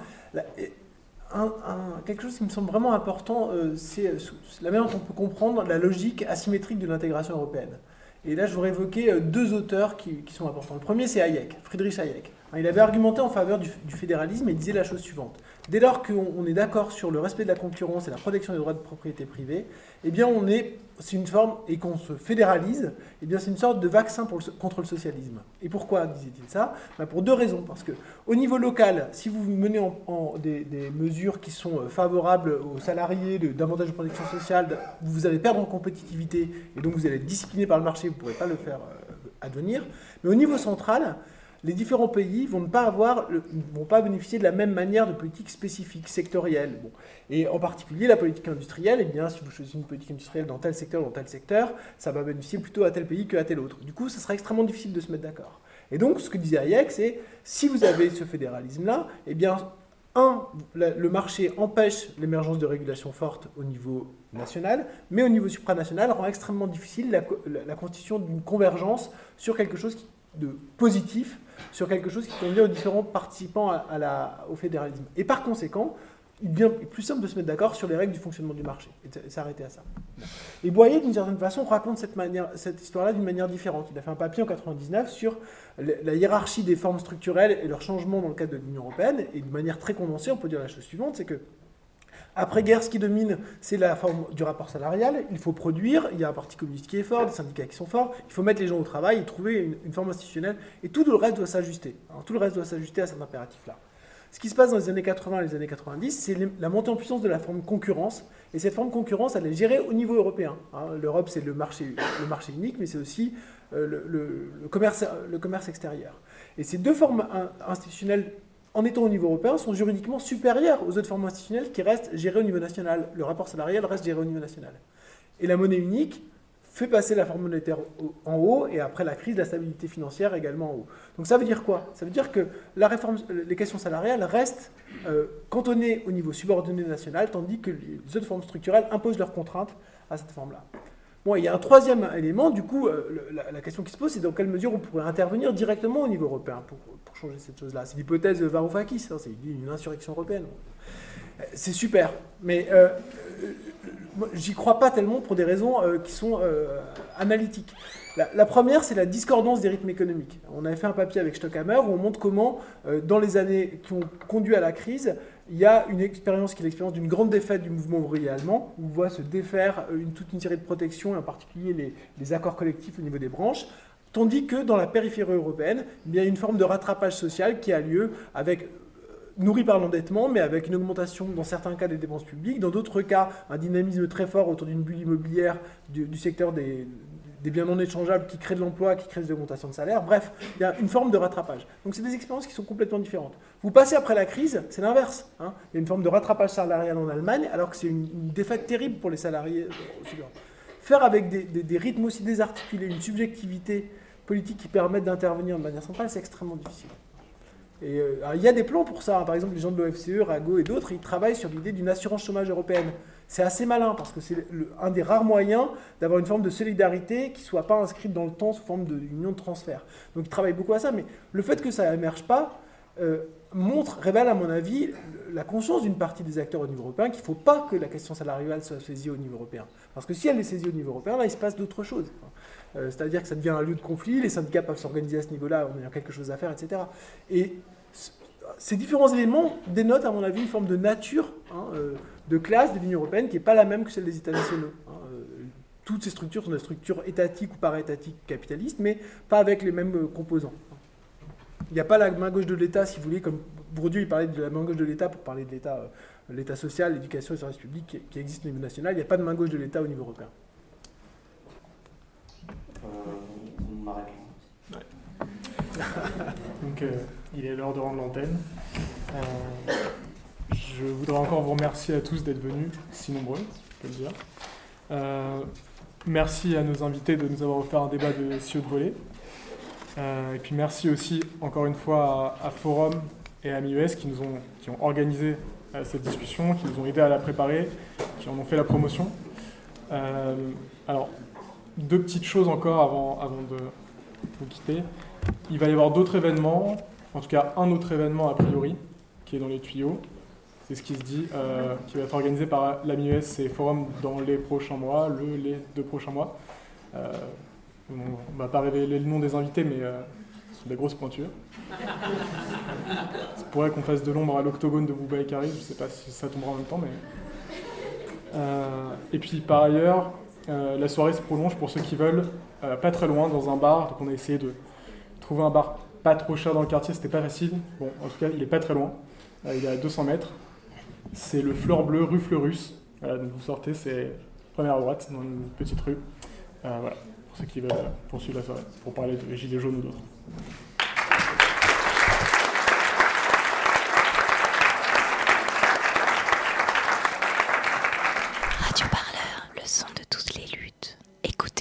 quelque chose qui me semble vraiment important, euh, c'est la manière dont on peut comprendre la logique asymétrique de l'intégration européenne. Et là, je voudrais évoquer euh, deux auteurs qui, sont importants. Le premier, c'est Hayek, Friedrich Hayek. Il avait argumenté en faveur du fédéralisme et disait la chose suivante. Dès lors qu'on est d'accord sur le respect de la concurrence et la protection des droits de propriété privée, eh bien on est, c'est une forme, et qu'on se fédéralise, eh bien c'est une sorte de vaccin pour contre le socialisme. Et pourquoi disait-il ça? Ben, Pour deux raisons. Parce que au niveau local, si vous menez en, des, mesures qui sont euh, favorables aux salariés, davantage de protection sociale, vous allez perdre en compétitivité, et donc vous allez être discipliné par le marché, vous ne pourrez pas le faire euh, advenir. Mais au niveau central, les différents pays vont ne pas avoir, vont pas bénéficier de la même manière de politique spécifique, sectorielle. Et en particulier, la politique industrielle, eh bien, si vous choisissez une politique industrielle dans tel secteur dans tel secteur, ça va bénéficier plutôt à tel pays qu'à tel autre. Du coup, ça sera extrêmement difficile de se mettre d'accord. Et donc, ce que disait Hayek, c'est si vous avez ce fédéralisme-là, eh bien, un, le marché empêche l'émergence de régulations fortes au niveau national, mais au niveau supranational rend extrêmement difficile la constitution d'une convergence sur quelque chose de positif sur quelque chose qui convient aux différents participants à, la, au fédéralisme. Et par conséquent, il devient plus simple de se mettre d'accord sur les règles du fonctionnement du marché et s'arrêter à ça. Et Boyer, d'une certaine façon, raconte cette, manière, cette histoire-là d'une manière différente. Il a fait un papier en 99 sur la hiérarchie des formes structurelles et leur changement dans le cadre de l'Union européenne. Et de manière très condensée, on peut dire la chose suivante, c'est que après-guerre, ce qui domine, c'est la forme du rapport salarial. Il faut produire, il y a un parti communiste qui est fort, des syndicats qui sont forts, il faut mettre les gens au travail et trouver une, forme institutionnelle, et tout le reste doit s'ajuster. tout le reste doit s'ajuster à cet impératif-là. Ce qui se passe dans les années 80 et les années 90, c'est la montée en puissance de la forme concurrence. Et cette forme concurrence, elle est gérée au niveau européen. Hein. L'Europe, c'est le marché, unique, mais c'est aussi euh, le commerce extérieur. Et ces deux formes institutionnelles, en étant au niveau européen, sont juridiquement supérieures aux autres formes institutionnelles qui restent gérées au niveau national. Le rapport salarial reste géré au niveau national. Et la monnaie unique, fait passer la forme monétaire en haut et après la crise, la stabilité financière également en haut. Donc ça veut dire quoi? Ça veut dire que la réforme, les questions salariales restent euh, cantonnées au niveau subordonné national, tandis que les autres formes structurelles imposent leurs contraintes à cette forme-là. Bon, il y a un troisième élément, du coup, euh, la, question qui se pose, c'est dans quelle mesure on pourrait intervenir directement au niveau européen changer cette chose-là. C'est l'hypothèse de Varoufakis, hein, c'est une insurrection européenne. C'est super, mais euh, j'y crois pas tellement pour des raisons euh, qui sont euh, analytiques. La, première, c'est la discordance des rythmes économiques. On avait fait un papier avec Stockhammer où on montre comment, dans les années qui ont conduit à la crise, il y a une expérience qui est l'expérience d'une grande défaite du mouvement ouvrier allemand, où on voit se défaire toute une série de protections, et en particulier les accords collectifs au niveau des branches, tandis que dans la périphérie européenne, il y a une forme de rattrapage social qui a lieu avec nourri par l'endettement, mais avec une augmentation dans certains cas des dépenses publiques, dans d'autres cas un dynamisme très fort autour d'une bulle immobilière du, secteur des, biens non échangeables qui crée de l'emploi, qui crée des augmentations de salaire. Bref, il y a une forme de rattrapage. Donc c'est des expériences qui sont complètement différentes. Vous passez après la crise, c'est l'inverse. Hein. Il y a une forme de rattrapage salarial en Allemagne, alors que c'est une, défaite terrible pour les salariés. Euh, Faire avec des rythmes aussi désarticulés, une subjectivité politique qui permette d'intervenir de manière centrale, c'est extrêmement difficile. Et euh, il y a des plans pour ça. Par exemple, les gens de l'OFCE, Rago et d'autres, ils travaillent sur l'idée d'une assurance chômage européenne. C'est assez malin parce que c'est un des rares moyens d'avoir une forme de solidarité qui ne soit pas inscrite dans le temps sous forme d'union de transfert. Donc ils travaillent beaucoup à ça, mais le fait que ça n'émerge pas euh, montre, révèle à mon avis la conscience d'une partie des acteurs au niveau européen qu'il ne faut pas que la question salariale soit saisie au niveau européen. Parce que si elle est saisie au niveau européen, là il se passe d'autres choses. Euh, c'est-à-dire que ça devient un lieu de conflit, les syndicats peuvent s'organiser à ce niveau-là en ayant quelque chose à faire, etc. Et ces différents éléments dénotent, à mon avis, une forme de nature hein, euh, de classe de l'Union européenne qui n'est pas la même que celle des États nationaux. Hein. Euh, toutes ces structures sont des structures étatiques ou para-étatiques capitalistes, mais pas avec les mêmes composants. Il n'y a pas la main gauche de l'État, si vous voulez, comme Bourdieu il parlait de la main gauche de l'État pour parler de l'État, l'État social, l'éducation et les services publics qui, existe au niveau national. Il n'y a pas de main gauche de l'État au niveau européen. Donc, euh, il est l'heure de rendre l'antenne. Euh, je voudrais encore vous remercier à tous d'être venus, si nombreux, je peux le dire. Euh, merci à nos invités de nous avoir offert un débat de haut de volée. et puis merci aussi, encore une fois, à, Forum et à MIUS qui nous ont, qui ont organisé cette discussion, qui nous ont aidé à la préparer, qui en ont fait la promotion. alors, deux petites choses encore avant, de vous quitter. Il va y avoir d'autres événements, en tout cas un autre événement a priori, qui est dans les tuyaux. C'est ce qui se dit, euh, qui va être organisé par l'AMIUS et Forum dans les prochains mois, le, les deux prochains mois. Euh, on ne va pas révéler le nom des invités, mais euh, ce sont des grosses pointures. C'est pourrait qu'on fasse de l'ombre à l'octogone de Bouba je ne sais pas si ça tombera en même temps, mais. et puis par ailleurs, la soirée se prolonge pour ceux qui veulent, pas très loin, dans un bar. Donc on a essayé de trouver un bar pas trop cher dans le quartier, c'était pas facile. Bon, en tout cas, il est pas très loin. Euh, il est à 200 mètres. C'est le Fleur Bleu, rue Fleurus. donc vous sortez, c'est première droite, dans une petite rue. Euh, pour ceux qui veulent poursuivre la soirée, pour parler de Gilets jaunes ou d'autres.